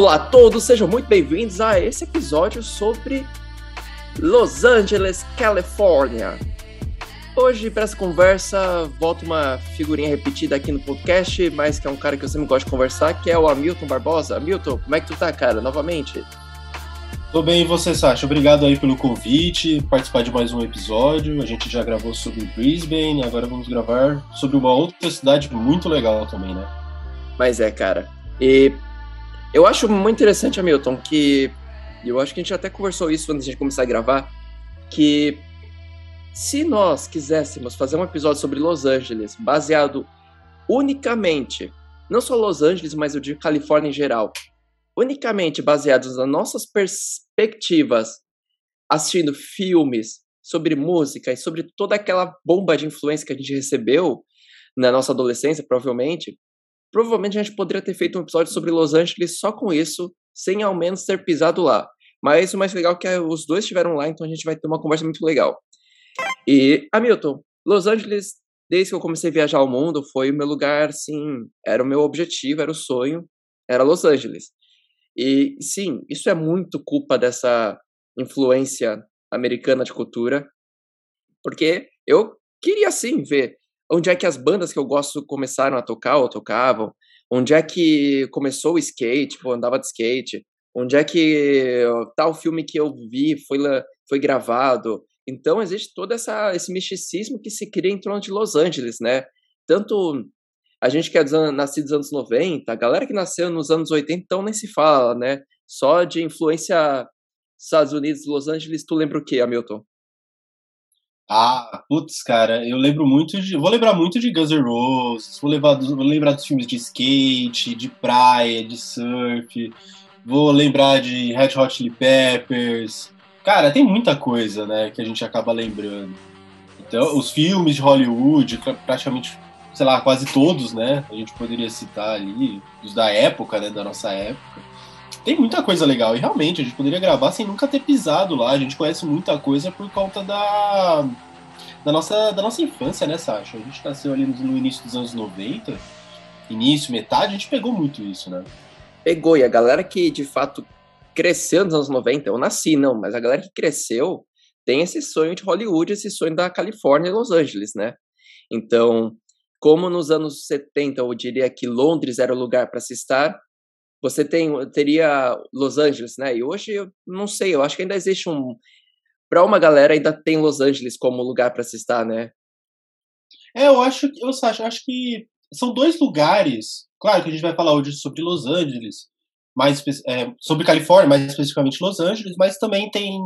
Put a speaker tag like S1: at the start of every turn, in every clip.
S1: Olá a todos, sejam muito bem-vindos a esse episódio sobre Los Angeles, Califórnia. Hoje, para essa conversa, volta uma figurinha repetida aqui no podcast, mas que é um cara que eu sempre gosto de conversar, que é o Hamilton Barbosa. Hamilton, como é que tu tá, cara? Novamente.
S2: Tô bem, e você, Sasha? Obrigado aí pelo convite, participar de mais um episódio. A gente já gravou sobre Brisbane, agora vamos gravar sobre uma outra cidade muito legal também, né?
S1: Mas é, cara. E eu acho muito interessante, Hamilton, que eu acho que a gente até conversou isso antes de a gente começar a gravar, que se nós quiséssemos fazer um episódio sobre Los Angeles, baseado unicamente, não só Los Angeles, mas o de Califórnia em geral, unicamente baseados nas nossas perspectivas, assistindo filmes sobre música e sobre toda aquela bomba de influência que a gente recebeu na nossa adolescência, provavelmente, provavelmente a gente poderia ter feito um episódio sobre Los Angeles só com isso, sem ao menos ter pisado lá. Mas o mais legal é que os dois estiveram lá, então a gente vai ter uma conversa muito legal. E, Hamilton, Los Angeles, desde que eu comecei a viajar ao mundo, foi o meu lugar, sim, era o meu objetivo, era o sonho, era Los Angeles. E, sim, isso é muito culpa dessa influência americana de cultura, porque eu queria, sim, ver onde é que as bandas que eu gosto começaram a tocar ou tocavam, onde é que começou o skate, tipo, andava de skate, onde é que tal filme que eu vi foi, foi gravado, então existe todo essa, esse misticismo que se cria em torno de Los Angeles, né? Tanto a gente que é dos nascido nos anos 90, a galera que nasceu nos anos 80, então nem se fala, né? Só de influência Estados Unidos, Los Angeles, tu lembra o que, Hamilton?
S2: Ah, putz, cara, eu lembro muito de. Vou lembrar muito de Guns N' Roses, vou, levar, vou lembrar dos filmes de skate, de praia, de surf, vou lembrar de Red Hot Chili Peppers, Cara, tem muita coisa, né, que a gente acaba lembrando. Então, os filmes de Hollywood, praticamente, sei lá, quase todos, né, a gente poderia citar ali, os da época, né, da nossa época. Tem muita coisa legal, e realmente, a gente poderia gravar sem nunca ter pisado lá. A gente conhece muita coisa por conta da, da, nossa, da nossa infância, né, Sasha? A gente nasceu ali no início dos anos 90, início, metade, a gente pegou muito isso, né?
S1: Pegou, e a galera que de fato cresceu nos anos 90, eu nasci, não, mas a galera que cresceu tem esse sonho de Hollywood, esse sonho da Califórnia e Los Angeles, né? Então, como nos anos 70 eu diria que Londres era o lugar para se estar, você tem, teria Los Angeles, né? E hoje eu não sei, eu acho que ainda existe um. Para uma galera, ainda tem Los Angeles como lugar para se estar, né?
S2: É, eu acho que, eu acho, eu acho que são dois lugares. Claro que a gente vai falar hoje sobre Los Angeles, mais é, sobre Califórnia, mais especificamente Los Angeles, mas também tem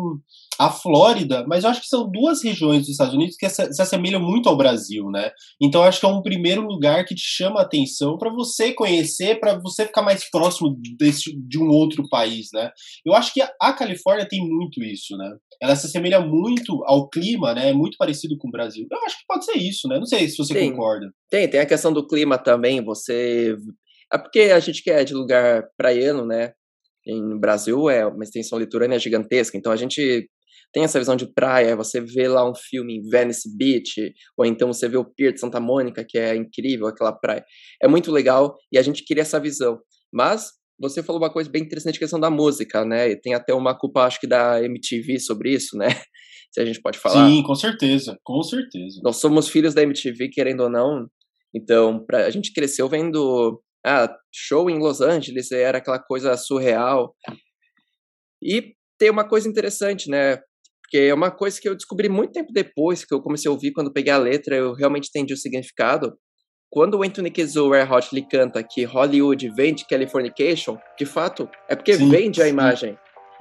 S2: a Flórida, mas eu acho que são duas regiões dos Estados Unidos que se assemelham muito ao Brasil, né? Então eu acho que é um primeiro lugar que te chama a atenção para você conhecer, para você ficar mais próximo desse, de um outro país, né? Eu acho que a Califórnia tem muito isso, né? Ela se assemelha muito ao clima, né? É muito parecido com o Brasil. Eu acho que pode ser isso, né? Não sei se você
S1: tem,
S2: concorda.
S1: Tem, tem a questão do clima também. Você é porque a gente quer é de lugar praiano, né? Em Brasil é uma extensão litorânea gigantesca, então a gente tem essa visão de praia, você vê lá um filme em Venice Beach, ou então você vê o Pier de Santa Mônica, que é incrível, aquela praia. É muito legal e a gente queria essa visão. Mas você falou uma coisa bem interessante, a questão da música, né? E tem até uma culpa, acho que, da MTV sobre isso, né? Se a gente pode falar.
S2: Sim, com certeza, com certeza.
S1: Nós somos filhos da MTV, querendo ou não. Então, pra, a gente cresceu vendo ah, show em Los Angeles era aquela coisa surreal. E tem uma coisa interessante, né? Porque é uma coisa que eu descobri muito tempo depois, que eu comecei a ouvir, quando peguei a letra, eu realmente entendi o significado. Quando o Anthony Kizu Red Hot ele canta que Hollywood vem de Californication, de fato, é porque sim, vende a imagem.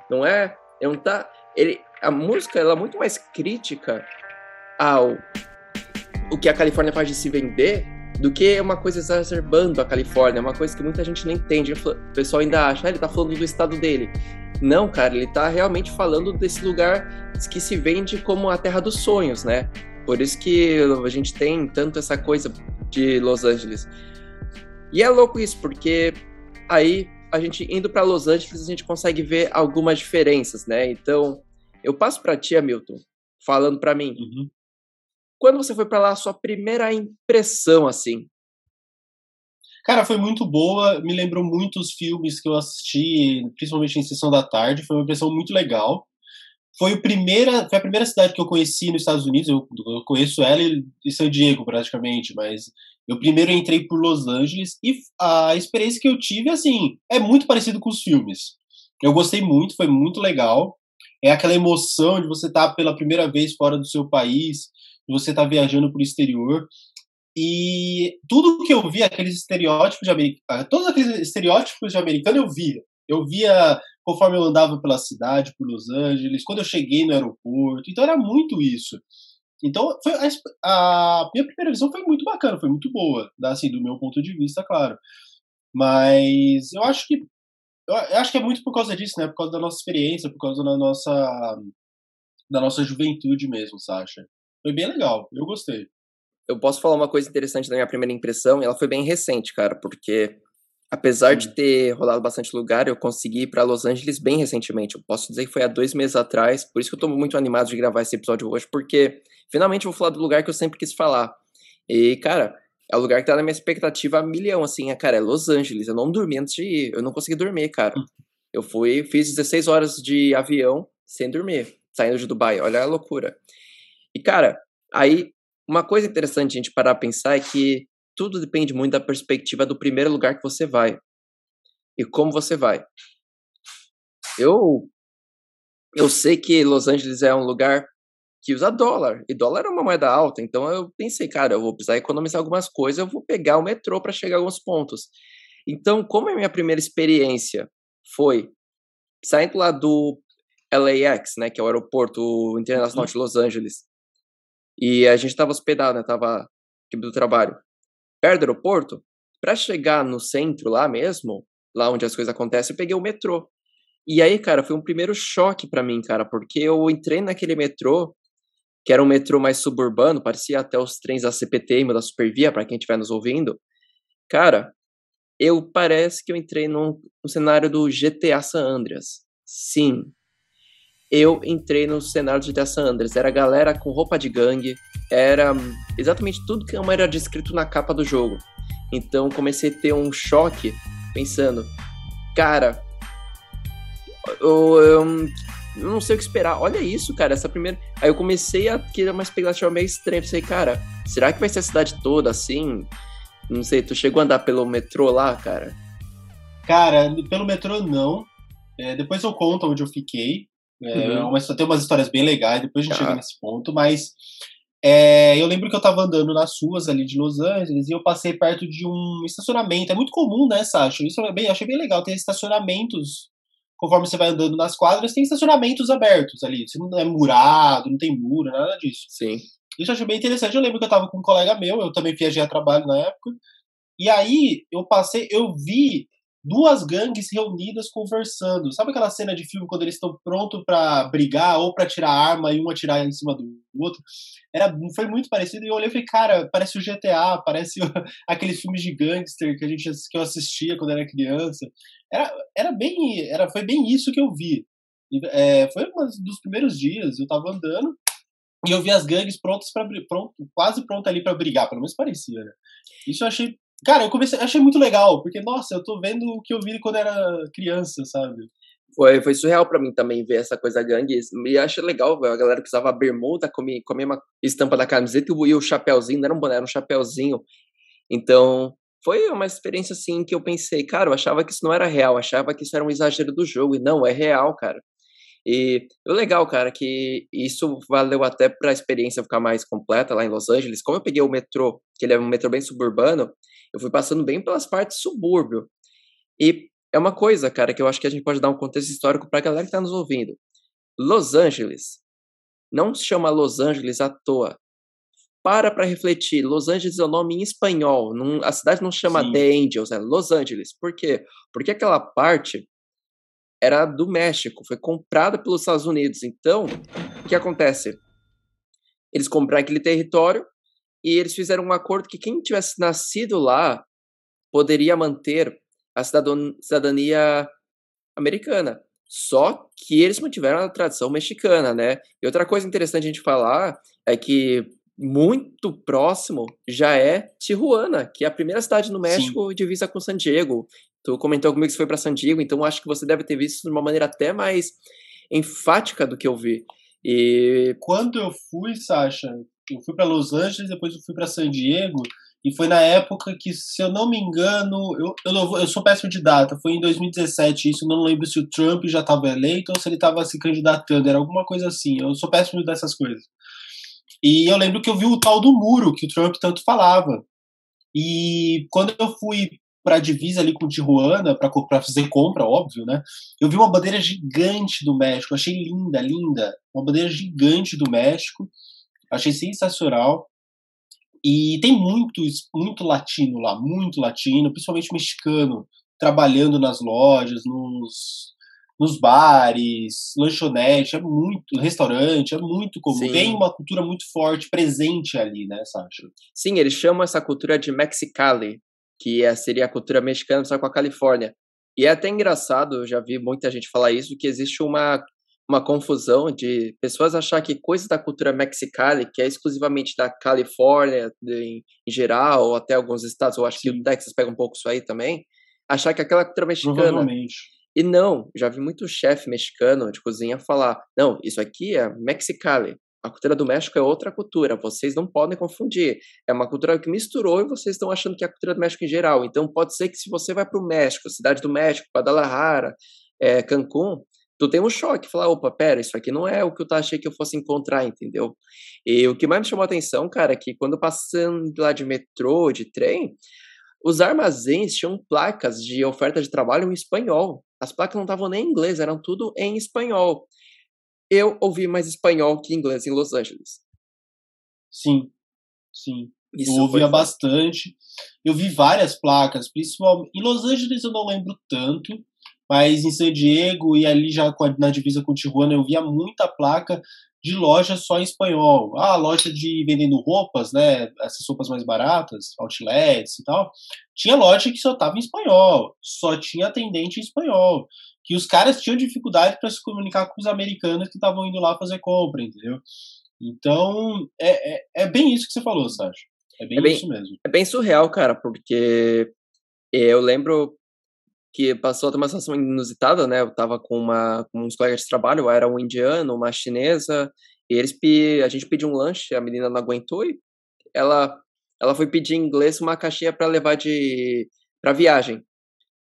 S1: Não é? Não tá, ele, a música ela é muito mais crítica ao o que a Califórnia faz de se vender do que uma coisa exacerbando a Califórnia, uma coisa que muita gente não entende. O pessoal ainda acha, ah, ele tá falando do estado dele. Não, cara, ele tá realmente falando desse lugar que se vende como a terra dos sonhos, né? Por isso que a gente tem tanto essa coisa de Los Angeles. E é louco isso, porque aí a gente indo para Los Angeles a gente consegue ver algumas diferenças, né? Então, eu passo para ti, Hamilton, falando para mim. Uhum. Quando você foi para lá, a sua primeira impressão, assim?
S2: Cara, foi muito boa, me lembrou muito os filmes que eu assisti, principalmente em Sessão da Tarde, foi uma impressão muito legal. Foi, o primeira, foi a primeira cidade que eu conheci nos Estados Unidos, eu, eu conheço ela e, San Diego praticamente, mas eu primeiro entrei por Los Angeles e a experiência que eu tive, assim, é muito parecido com os filmes. Eu gostei muito, foi muito legal. É aquela emoção de você estar tá pela primeira vez fora do seu país, você estar tá viajando para o exterior. E tudo que eu vi, aqueles estereótipos de americano, ah, todos aqueles estereótipos de americano eu via. Eu via conforme eu andava pela cidade, por Los Angeles, quando eu cheguei no aeroporto. Então era muito isso. Então foi a, a minha primeira visão foi muito bacana, foi muito boa, assim, do meu ponto de vista, claro. Mas eu acho que eu acho que é muito por causa disso, né? Por causa da nossa experiência, por causa da nossa da nossa juventude mesmo, Sasha. Foi bem legal, eu gostei
S1: eu posso falar uma coisa interessante da minha primeira impressão, e ela foi bem recente, cara, porque apesar de ter rolado bastante lugar, eu consegui ir para Los Angeles bem recentemente. Eu posso dizer que foi há dois meses atrás, por isso que eu tô muito animado de gravar esse episódio hoje, porque finalmente eu vou falar do lugar que eu sempre quis falar. E, cara, é o lugar que tá na minha expectativa a milhão, assim, é, cara, é Los Angeles. Eu não dormi antes de ir, eu não consegui dormir, cara. Eu fui, fiz 16 horas de avião sem dormir, saindo de Dubai, olha a loucura. E, cara, aí uma coisa interessante a gente parar a pensar é que tudo depende muito da perspectiva do primeiro lugar que você vai e como você vai. Eu eu sei que Los Angeles é um lugar que usa dólar e dólar é uma moeda alta, então eu pensei, cara, eu vou precisar economizar algumas coisas, eu vou pegar o metrô para chegar a alguns pontos. Então, como a minha primeira experiência foi saindo lá do LAX, né, que é o aeroporto internacional uhum. de Los Angeles, e a gente estava hospedado, né? Tava do trabalho. Perto do aeroporto, para chegar no centro lá mesmo, lá onde as coisas acontecem, eu peguei o metrô. E aí, cara, foi um primeiro choque para mim, cara, porque eu entrei naquele metrô, que era um metrô mais suburbano, parecia até os trens da CPTM, da Supervia, para quem estiver nos ouvindo. Cara, eu parece que eu entrei num, num cenário do GTA San Andreas. Sim, eu entrei no cenário de The San Andreas. Era galera com roupa de gangue, era exatamente tudo que era descrito na capa do jogo. Então comecei a ter um choque pensando, cara, eu, eu, eu, não sei o que esperar. Olha isso, cara, essa primeira. Aí eu comecei a ter uma expectativa meio estranha. Pensei, cara, será que vai ser a cidade toda assim? Não sei, tu chegou a andar pelo metrô lá, cara?
S2: Cara, pelo metrô não. É, depois eu conto onde eu fiquei. É, uhum. mas tem umas histórias bem legais, depois a gente ah. chega nesse ponto, mas é, eu lembro que eu tava andando nas ruas ali de Los Angeles e eu passei perto de um estacionamento. É muito comum, né, Sasha? Isso é bem, achei bem legal. Tem estacionamentos, conforme você vai andando nas quadras, tem estacionamentos abertos ali. Você não é murado, não tem muro, nada disso.
S1: Sim.
S2: Isso eu achei bem interessante. Eu lembro que eu tava com um colega meu, eu também viajei a trabalho na época. E aí eu passei, eu vi duas gangues reunidas conversando. Sabe aquela cena de filme quando eles estão prontos para brigar ou para tirar arma e um atirar em cima do outro? Era, foi muito parecido e eu olhei e falei, cara, parece o GTA, parece aqueles filmes de gangster que a gente que eu assistia quando era criança. Era, era bem, era, foi bem isso que eu vi. É, foi um dos primeiros dias, eu tava andando e eu vi as gangues prontas para pronto, quase pronta ali para brigar, pelo menos parecia, né? Isso eu achei Cara, eu comecei, achei muito legal, porque, nossa, eu tô vendo o que eu vi quando era criança, sabe?
S1: Foi, foi surreal para mim também ver essa coisa gangue. E acho legal, a galera que usava bermuda, comia, comia uma estampa da camiseta e o chapéuzinho, não era um boné, era um chapéuzinho. Então, foi uma experiência assim que eu pensei, cara, eu achava que isso não era real, achava que isso era um exagero do jogo. E não, é real, cara. E o legal, cara, que isso valeu até para a experiência ficar mais completa lá em Los Angeles. Como eu peguei o metrô, que ele é um metrô bem suburbano, eu fui passando bem pelas partes subúrbio. E é uma coisa, cara, que eu acho que a gente pode dar um contexto histórico para a galera que está nos ouvindo. Los Angeles não se chama Los Angeles à toa. Para para refletir. Los Angeles é o nome em espanhol. Não, a cidade não chama Sim. The Angels, é Los Angeles. Por quê? Porque aquela parte era do México, foi comprada pelos Estados Unidos. Então, o que acontece? Eles compraram aquele território e eles fizeram um acordo que quem tivesse nascido lá poderia manter a cidadania americana. Só que eles mantiveram a tradição mexicana, né? E outra coisa interessante a gente falar é que muito próximo já é Tijuana, que é a primeira cidade no México Sim. divisa com San Diego. Tu comentou comigo que você foi para San Diego, então acho que você deve ter visto de uma maneira até mais enfática do que eu vi. E
S2: quando eu fui, Sasha, eu fui para Los Angeles, depois eu fui para San Diego, e foi na época que, se eu não me engano, eu, eu, não, eu sou péssimo de data, foi em 2017 isso, não lembro se o Trump já estava eleito ou se ele estava se candidatando, era alguma coisa assim, eu sou péssimo dessas coisas. E eu lembro que eu vi o tal do muro que o Trump tanto falava. E quando eu fui para a divisa ali com Tijuana, para fazer compra, óbvio, né? Eu vi uma bandeira gigante do México, achei linda, linda. Uma bandeira gigante do México, achei sensacional. E tem muito, muito latino lá, muito latino, principalmente mexicano, trabalhando nas lojas, nos, nos bares, lanchonete, é muito, restaurante, é muito comum. Sim. Tem uma cultura muito forte presente ali, né, Sasha?
S1: Sim, eles chamam essa cultura de Mexicali, que é, seria a cultura mexicana só com a Califórnia. E é até engraçado, eu já vi muita gente falar isso, que existe uma, uma confusão de pessoas achar que coisas da cultura mexicana, que é exclusivamente da Califórnia em, geral, ou até alguns estados, eu acho que o Texas pega um pouco isso aí também, achar que aquela cultura mexicana. E não, já vi muito chefe mexicano de cozinha falar: não, isso aqui é mexicali, a cultura do México é outra cultura, vocês não podem confundir. É uma cultura que misturou e vocês estão achando que é a cultura do México em geral. Então pode ser que se você vai para o México, cidade do México, Guadalajara, é, Cancún, tu tem um choque, falar, opa, pera, isso aqui não é o que eu achei que eu fosse encontrar, entendeu? E o que mais me chamou a atenção, cara, é que quando passando lá de metrô, de trem, os armazéns tinham placas de oferta de trabalho em espanhol. As placas não estavam nem em inglês, eram tudo em espanhol eu ouvi mais espanhol que inglês em Los Angeles.
S2: Sim, sim. Isso eu ouvia bastante. Eu vi várias placas, principalmente. Em Los Angeles eu não lembro tanto, mas em San Diego e ali já na divisa com Tijuana eu via muita placa de loja só em espanhol. Ah, loja de vendendo roupas, né? Essas roupas mais baratas, outlets e tal. Tinha loja que só tava em espanhol, só tinha atendente em espanhol que os caras tinham dificuldade para se comunicar com os americanos que estavam indo lá fazer compra, entendeu? Então, é, é, é, bem isso que você falou, Sérgio. É bem, é bem isso mesmo.
S1: É bem surreal, cara, porque eu lembro que passou uma situação inusitada, né? Eu tava com, uma, com uns colegas de trabalho, era um indiano, uma chinesa, e eles a gente pediu um lanche, a menina não aguentou e ela, ela foi pedir em inglês uma caixinha para levar de para viagem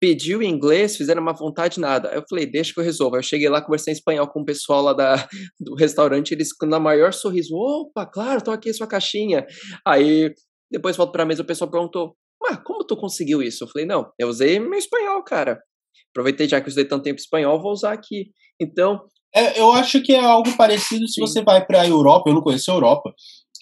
S1: pediu em inglês, fizeram uma vontade nada. Eu falei, deixa que eu resolvo. Eu cheguei lá, conversei em espanhol com o pessoal lá da, do restaurante, eles na maior sorriso, opa, claro, tô aqui sua caixinha. Aí, depois volto pra mesa, o pessoal perguntou, mas como tu conseguiu isso? Eu falei, não, eu usei meu espanhol, cara. Aproveitei já que eu usei tanto tempo espanhol, vou usar aqui. Então...
S2: É, eu acho que é algo parecido se Sim. você vai para a Europa, eu não conheço a Europa,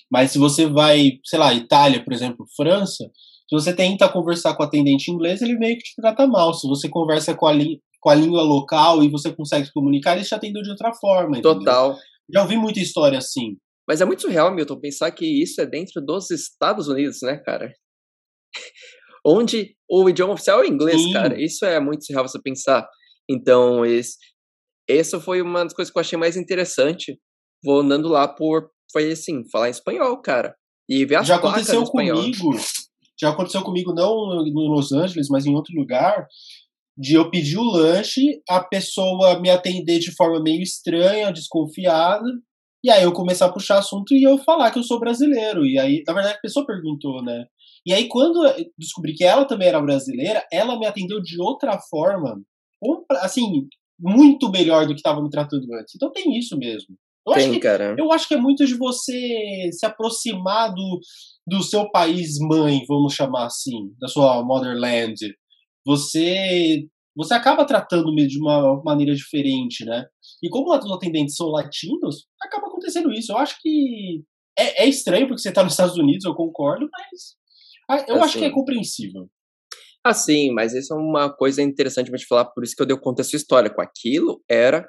S2: mas se você vai, sei lá, Itália, por exemplo, França, se você tenta conversar com o atendente inglês, ele meio que te trata mal. Se você conversa com a, com a língua local e você consegue se comunicar, ele te atendeu de outra forma.
S1: Entendeu? Total.
S2: Já ouvi muita história assim.
S1: Mas é muito surreal, Milton, pensar que isso é dentro dos Estados Unidos, né, cara? Onde o idioma oficial é o inglês, Sim. cara. Isso é muito surreal você pensar. Então, esse, essa foi uma das coisas que eu achei mais interessante. Vou andando lá por. Foi assim, falar em espanhol, cara. E ver as
S2: Já aconteceu comigo já aconteceu comigo, não no Los Angeles, mas em outro lugar, de eu pedir o lanche, a pessoa me atender de forma meio estranha, desconfiada, e aí eu começar a puxar assunto e eu falar que eu sou brasileiro. E aí, na verdade, a pessoa perguntou, né? E aí, quando eu descobri que ela também era brasileira, ela me atendeu de outra forma, assim, muito melhor do que estava me tratando antes. Então tem isso mesmo. Eu, tem, acho que, cara. eu acho que é muito de você se aproximar do, do seu país mãe, vamos chamar assim, da sua motherland, você você acaba tratando de uma maneira diferente, né? E como os atendentes são latinos, acaba acontecendo isso. Eu acho que é, é estranho porque você está nos Estados Unidos, eu concordo, mas eu assim, acho que é assim. compreensível.
S1: Assim, mas isso é uma coisa interessante de falar, por isso que eu dei conta dessa história. Com aquilo era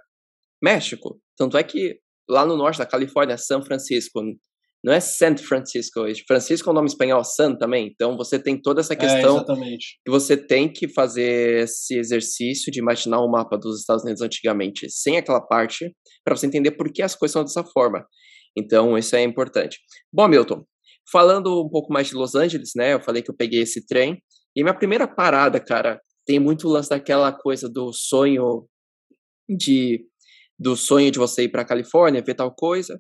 S1: México. Tanto é que lá no norte da Califórnia, São Francisco, não é San Francisco. Francisco é um nome espanhol, San também. Então você tem toda essa é, questão
S2: é,
S1: que você tem que fazer esse exercício de imaginar o um mapa dos Estados Unidos antigamente, sem aquela parte, para você entender por que as coisas são dessa forma. Então, isso é importante. Bom, Milton, falando um pouco mais de Los Angeles, né? Eu falei que eu peguei esse trem. E minha primeira parada, cara, tem muito lance daquela coisa do sonho de do sonho de você ir para Califórnia, ver tal coisa.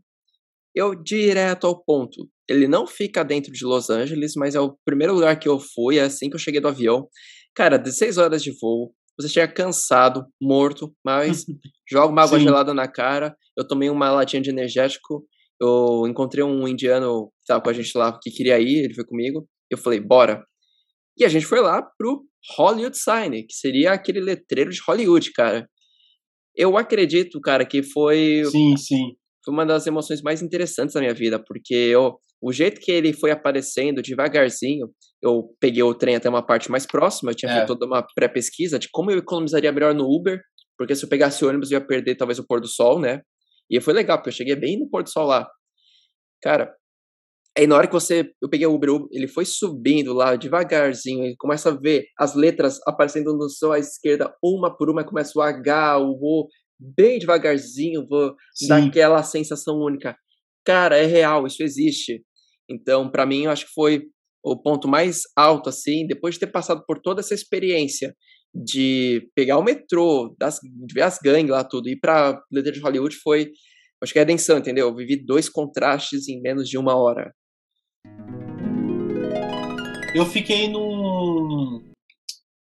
S1: Eu direto ao ponto. Ele não fica dentro de Los Angeles, mas é o primeiro lugar que eu fui, é assim que eu cheguei do avião. Cara, 16 horas de voo, você chega cansado, morto, mas joga uma água Sim. gelada na cara. Eu tomei uma latinha de energético. Eu encontrei um indiano que tava com a gente lá que queria ir, ele foi comigo. Eu falei, bora. E a gente foi lá pro Hollywood Sign, que seria aquele letreiro de Hollywood, cara. Eu acredito, cara, que foi.
S2: Sim, sim.
S1: Foi uma das emoções mais interessantes da minha vida, porque eu, o jeito que ele foi aparecendo devagarzinho, eu peguei o trem até uma parte mais próxima, eu tinha é. feito toda uma pré-pesquisa de como eu economizaria melhor no Uber, porque se eu pegasse ônibus eu ia perder talvez o pôr do sol, né? E foi legal, porque eu cheguei bem no pôr do sol lá. Cara, Aí na hora que você, eu peguei o Uber, ele foi subindo lá devagarzinho, e começa a ver as letras aparecendo no seu à esquerda, uma por uma, começa o H, o O, bem devagarzinho, vou Sim. dar aquela sensação única. Cara, é real, isso existe. Então, para mim, eu acho que foi o ponto mais alto, assim, depois de ter passado por toda essa experiência de pegar o metrô, das, de ver as gangues lá, tudo, ir pra Letra de Hollywood foi, acho que é redenção, entendeu? Eu vivi dois contrastes em menos de uma hora.
S2: Eu fiquei num,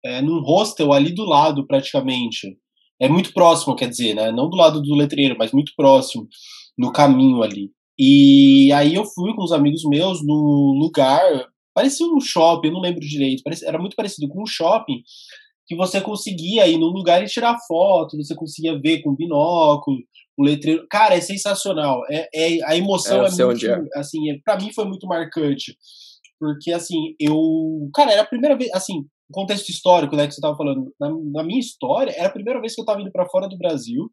S2: é, num hostel ali do lado, praticamente. É muito próximo, quer dizer, né? Não do lado do letreiro, mas muito próximo, no caminho ali. E aí eu fui com os amigos meus no lugar, parecia um shopping, eu não lembro direito, parecia, era muito parecido com um shopping, que você conseguia ir num lugar e tirar foto, você conseguia ver com binóculo, o letreiro. Cara, é sensacional. É, é a emoção é, é muito, é. assim, é, para mim foi muito marcante, porque assim eu, cara, era a primeira vez, assim, contexto histórico, né, que você tava falando, na, na minha história, era a primeira vez que eu tava indo para fora do Brasil.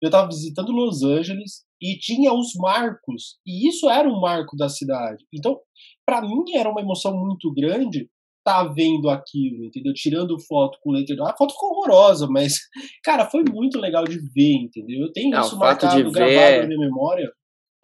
S2: Eu tava visitando Los Angeles e tinha os marcos, e isso era um marco da cidade. Então, para mim era uma emoção muito grande tá vendo aquilo, entendeu? Tirando foto com letra. A foto ficou horrorosa, mas, cara, foi muito legal de ver, entendeu? Eu tenho Não, isso marcado, gravado ver... na minha memória.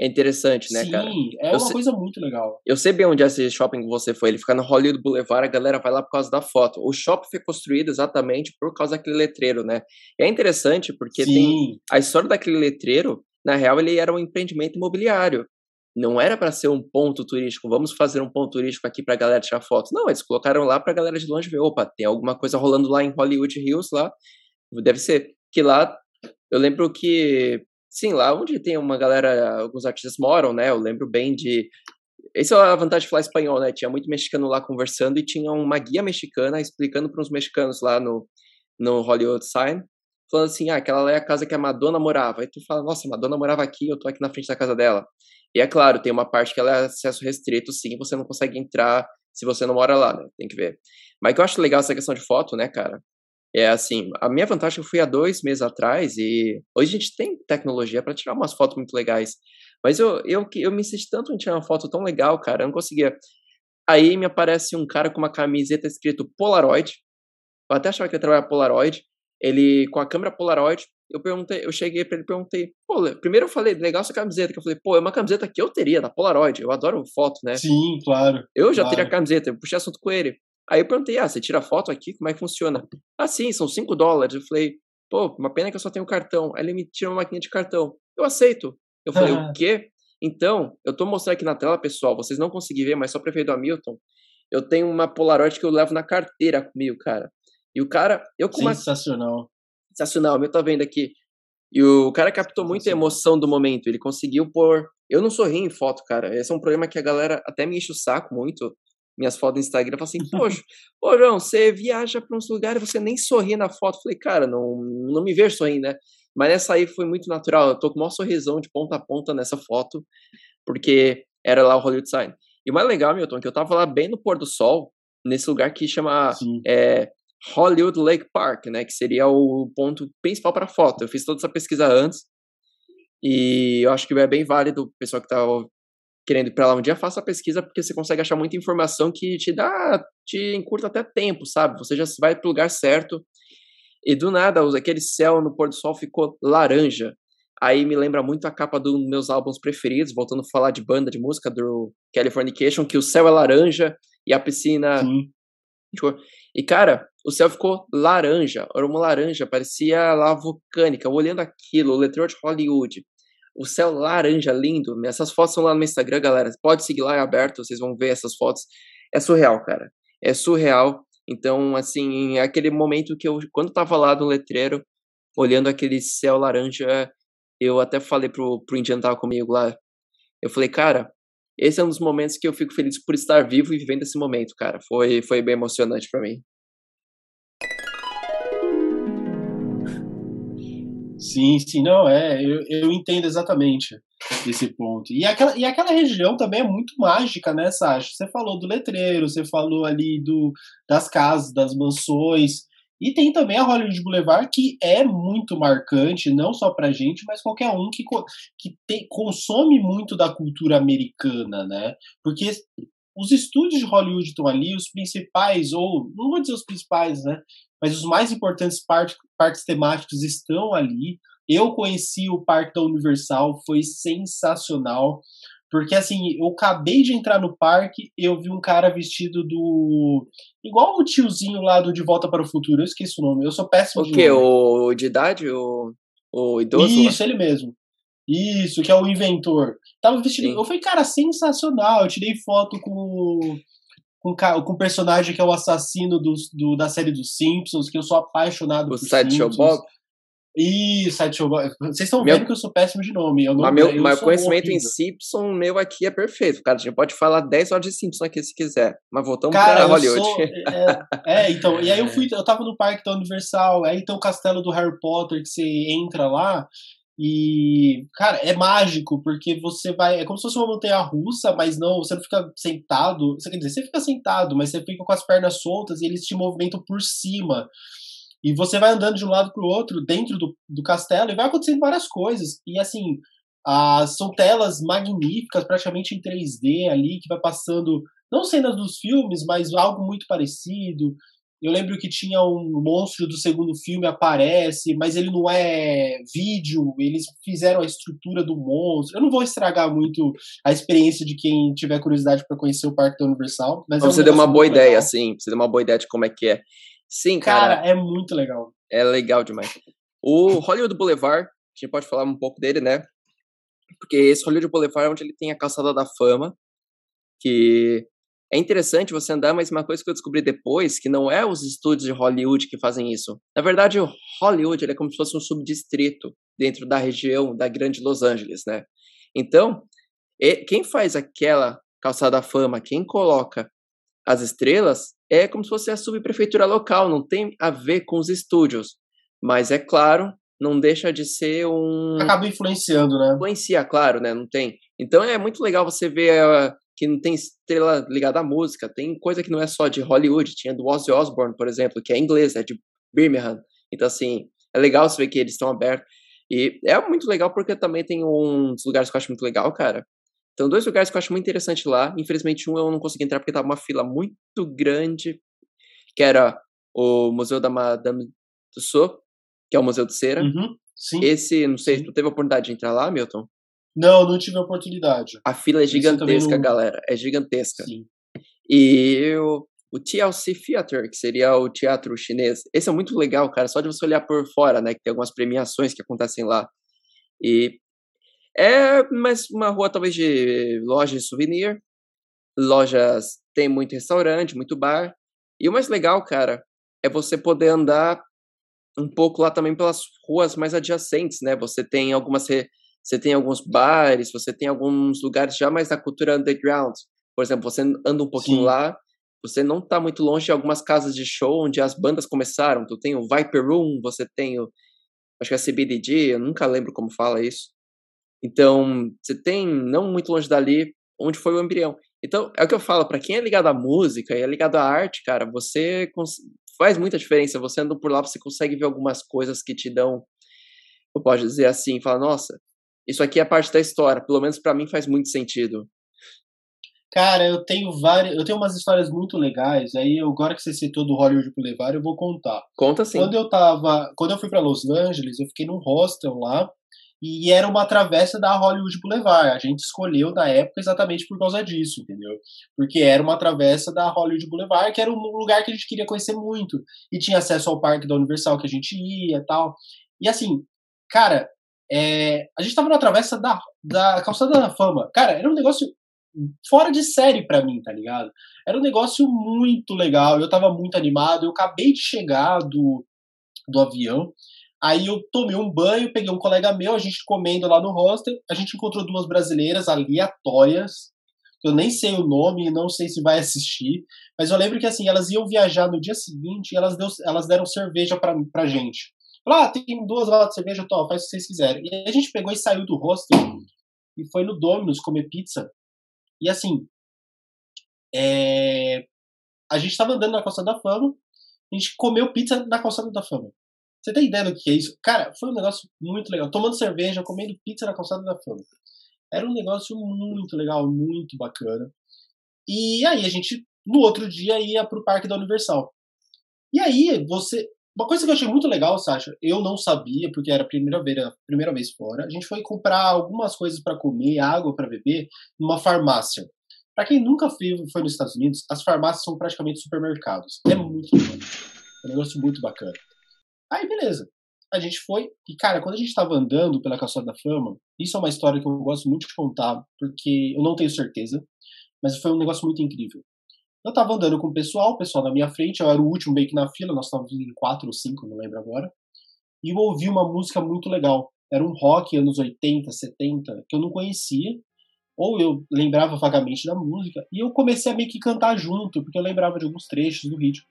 S1: É interessante, né,
S2: Sim,
S1: cara?
S2: Sim, é eu uma sei, coisa muito legal.
S1: Eu sei bem onde é esse shopping que você foi. Ele fica no Hollywood Boulevard, a galera vai lá por causa da foto. O shopping foi construído exatamente por causa daquele letreiro, né? E é interessante porque Sim. tem a história daquele letreiro, na real, ele era um empreendimento imobiliário não era para ser um ponto turístico, vamos fazer um ponto turístico aqui para a galera tirar fotos. Não, eles colocaram lá para a galera de longe ver, opa, tem alguma coisa rolando lá em Hollywood Hills lá. Deve ser que lá eu lembro que sim, lá onde tem uma galera, alguns artistas moram, né? Eu lembro bem de essa é a vantagem de falar espanhol, né? Tinha muito mexicano lá conversando e tinha uma guia mexicana explicando para uns mexicanos lá no, no Hollywood Sign, falando assim: ah, aquela lá é a casa que a Madonna morava. Aí tu fala: nossa, Madonna morava aqui, eu tô aqui na frente da casa dela. E é claro, tem uma parte que ela é acesso restrito, sim, você não consegue entrar se você não mora lá, né? Tem que ver. Mas que eu acho legal essa questão de foto, né, cara? É assim, a minha vantagem eu fui há dois meses atrás e hoje a gente tem tecnologia para tirar umas fotos muito legais. Mas eu, eu, eu me insisti tanto em tirar uma foto tão legal, cara, eu não conseguia. Aí me aparece um cara com uma camiseta escrito Polaroid. Eu até achava que ele trabalhava Polaroid. Ele com a câmera Polaroid, eu perguntei, eu cheguei para ele e perguntei, pô, primeiro eu falei, legal essa camiseta, que eu falei, pô, é uma camiseta que eu teria, da Polaroid, eu adoro foto, né?
S2: Sim, claro.
S1: Eu já
S2: claro.
S1: teria a camiseta, eu puxei assunto com ele. Aí eu perguntei, ah, você tira foto aqui, como é que funciona? Ah, sim, são 5 dólares. Eu falei, pô, uma pena que eu só tenho cartão. Aí ele me tira uma maquininha de cartão. Eu aceito. Eu falei, o quê? Então, eu tô mostrando aqui na tela, pessoal, vocês não conseguem ver, mas só pra ver do Hamilton, eu tenho uma Polaroid que eu levo na carteira comigo, cara. E o cara, eu
S2: com Sensacional. Uma...
S1: Sensacional, eu tô vendo aqui. E o cara captou muita emoção do momento. Ele conseguiu pôr. Eu não sorri em foto, cara. Esse é um problema que a galera até me enche o saco muito. Minhas fotos no Instagram. Fala assim, poxa, ô João, você viaja para uns lugares e você nem sorri na foto. falei, cara, não, não me vejo sorrindo, né? Mas nessa aí foi muito natural. Eu tô com o maior sorrisão de ponta a ponta nessa foto, porque era lá o Hollywood Sign. E o mais legal, Milton, é que eu tava lá bem no pôr do sol, nesse lugar que chama é, Hollywood Lake Park, né, que seria o ponto principal para foto. Eu fiz toda essa pesquisa antes e eu acho que é bem válido o pessoal que está querendo ir para lá um dia faça a pesquisa porque você consegue achar muita informação que te dá, te encurta até tempo, sabe? Você já vai para o lugar certo e do nada aquele céu no pôr do sol ficou laranja. Aí me lembra muito a capa dos meus álbuns preferidos, voltando a falar de banda de música do Californication, que o céu é laranja e a piscina. Sim. E, cara, o céu ficou laranja, era uma laranja, parecia lava vulcânica. Olhando aquilo, o letreiro de Hollywood, o céu laranja, lindo. Essas fotos são lá no Instagram, galera. Pode seguir lá, é aberto, vocês vão ver essas fotos. É surreal, cara. É surreal. Então, assim, é aquele momento que eu, quando tava lá no letreiro, olhando aquele céu laranja, eu até falei pro, pro Indian tava comigo lá. Eu falei, cara, esse é um dos momentos que eu fico feliz por estar vivo e vivendo esse momento, cara. Foi, foi bem emocionante para mim.
S2: Sim, sim, não, é, eu, eu entendo exatamente esse ponto. E aquela, e aquela região também é muito mágica, né, Sasha? Você falou do letreiro, você falou ali do, das casas, das mansões, e tem também a Hollywood Boulevard, que é muito marcante, não só pra gente, mas qualquer um que, que tem, consome muito da cultura americana, né? Porque os estúdios de Hollywood estão ali, os principais, ou não vou dizer os principais, né? Mas os mais importantes parques, parques temáticos estão ali. Eu conheci o Parque da Universal, foi sensacional. Porque assim, eu acabei de entrar no parque, eu vi um cara vestido do. Igual o tiozinho lá do De Volta para o Futuro, eu esqueci o nome, eu sou péssimo
S1: o de quê? nome. O de idade? O, o idoso?
S2: Isso, lá? ele mesmo. Isso, que é o inventor. Tava vestido. Sim. Eu falei, cara, sensacional. Eu tirei foto com com, com o personagem que é o assassino do, do, da série dos Simpsons, que eu sou apaixonado o por Sideshow Bob? Ih, Sideshow Bob. Vocês estão vendo que eu sou péssimo de nome. Eu não,
S1: mas meu, eu meu conhecimento horrível. em Simpson, meu aqui é perfeito. Cara, a gente pode falar 10 horas de Simpson aqui se quiser. Mas voltamos Cara, pra Hollywood. Sou,
S2: é, é, então. E aí eu fui, eu tava no parque da Universal, aí tem o castelo do Harry Potter que você entra lá. E, cara, é mágico, porque você vai. É como se fosse uma montanha russa, mas não, você não fica sentado. Você quer dizer, você fica sentado, mas você fica com as pernas soltas e eles te movimentam por cima. E você vai andando de um lado para o outro dentro do, do castelo e vai acontecendo várias coisas. E assim, as, são telas magníficas, praticamente em 3D ali, que vai passando, não cenas dos filmes, mas algo muito parecido. Eu lembro que tinha um monstro do segundo filme aparece, mas ele não é vídeo, eles fizeram a estrutura do monstro. Eu não vou estragar muito a experiência de quem tiver curiosidade para conhecer o Parque da Universal, mas
S1: é você deu uma boa ideia, legal. sim, você deu uma boa ideia de como é que é. Sim, cara.
S2: Cara, é muito legal.
S1: É legal demais. O Hollywood Boulevard, a gente pode falar um pouco dele, né? Porque esse Hollywood Boulevard é onde ele tem a calçada da fama, que é interessante você andar, mas uma coisa que eu descobri depois, que não é os estúdios de Hollywood que fazem isso. Na verdade, o Hollywood é como se fosse um subdistrito dentro da região da grande Los Angeles, né? Então, quem faz aquela calçada da fama, quem coloca as estrelas, é como se fosse a subprefeitura local, não tem a ver com os estúdios. Mas é claro, não deixa de ser um.
S2: Acaba influenciando, né?
S1: Influencia, claro, né? Não tem. Então é muito legal você ver que não tem estrela ligada à música, tem coisa que não é só de Hollywood, tinha do Ozzy Osbourne, por exemplo, que é inglês, é de Birmingham. Então, assim, é legal você ver que eles estão abertos. E é muito legal porque também tem uns lugares que eu acho muito legal, cara. Então, dois lugares que eu acho muito interessante lá. Infelizmente, um eu não consegui entrar porque tava uma fila muito grande, que era o Museu da Madame Tussauds, que é o Museu de Cera.
S2: Uhum,
S1: Esse, não sei, se tu teve a oportunidade de entrar lá, Milton?
S2: Não, não tive a oportunidade.
S1: A fila é gigantesca, não... galera. É gigantesca. Sim. E o, o TLC Theater, que seria o teatro chinês, esse é muito legal, cara. Só de você olhar por fora, né? Que tem algumas premiações que acontecem lá. E é mais uma rua, talvez, de lojas de souvenir. Lojas tem muito restaurante, muito bar. E o mais legal, cara, é você poder andar um pouco lá também pelas ruas mais adjacentes, né? Você tem algumas re você tem alguns bares, você tem alguns lugares já mais da cultura underground. Por exemplo, você anda um pouquinho Sim. lá, você não está muito longe de algumas casas de show onde as bandas começaram. Tu tem o Viper Room, você tem o. Acho que é CBDG, eu nunca lembro como fala isso. Então, você tem, não muito longe dali, onde foi o embrião. Então, é o que eu falo, para quem é ligado à música e é ligado à arte, cara, você faz muita diferença. Você andando por lá, você consegue ver algumas coisas que te dão, eu posso dizer assim, fala, nossa, isso aqui é parte da história. Pelo menos para mim faz muito sentido.
S2: Cara, eu tenho várias, eu tenho umas histórias muito legais. Aí agora que você citou do Hollywood Boulevard, eu vou contar.
S1: Conta sim.
S2: Quando eu tava, quando eu fui para Los Angeles, eu fiquei num hostel lá E era uma travessa da Hollywood Boulevard. A gente escolheu na época exatamente por causa disso, entendeu? Porque era uma travessa da Hollywood Boulevard, que era um lugar que a gente queria conhecer muito. E tinha acesso ao parque da Universal que a gente ia e tal. E assim, cara, é, a gente tava na travessa da, da Calçada da Fama. Cara, era um negócio fora de série para mim, tá ligado? Era um negócio muito legal, eu tava muito animado, eu acabei de chegar do, do avião, aí eu tomei um banho, peguei um colega meu, a gente comendo lá no hostel, a gente encontrou duas brasileiras aleatórias, eu nem sei o nome, não sei se vai assistir, mas eu lembro que assim, elas iam viajar no dia seguinte e elas, deu, elas deram cerveja pra, pra gente. Falaram, ah, tem duas latas de cerveja, tô, faz o que vocês quiserem. E a gente pegou e saiu do hostel e foi no Domino's comer pizza. E assim, é... a gente estava andando na Calçada da Fama, a gente comeu pizza na Calçada da Fama. Você tem ideia do que é isso? Cara, foi um negócio muito legal. Tomando cerveja, comendo pizza na Calçada da Fama. Era um negócio muito legal, muito bacana. E aí a gente, no outro dia, ia pro Parque da Universal. E aí, você. Uma coisa que eu achei muito legal, Sasha, eu não sabia, porque era a primeira vez, a primeira vez fora. A gente foi comprar algumas coisas para comer, água para beber, numa farmácia. Para quem nunca foi, nos Estados Unidos, as farmácias são praticamente supermercados. É muito legal. É um negócio muito bacana. Aí, beleza. A gente foi, e cara, quando a gente tava andando pela Calçada da Fama, isso é uma história que eu gosto muito de contar, porque eu não tenho certeza, mas foi um negócio muito incrível. Eu tava andando com o pessoal, o pessoal na minha frente, eu era o último meio que na fila, nós estávamos em quatro ou cinco, não lembro agora. E eu ouvi uma música muito legal. Era um rock anos 80, 70, que eu não conhecia, ou eu lembrava vagamente da música, e eu comecei a meio que cantar junto, porque eu lembrava de alguns trechos do vídeo.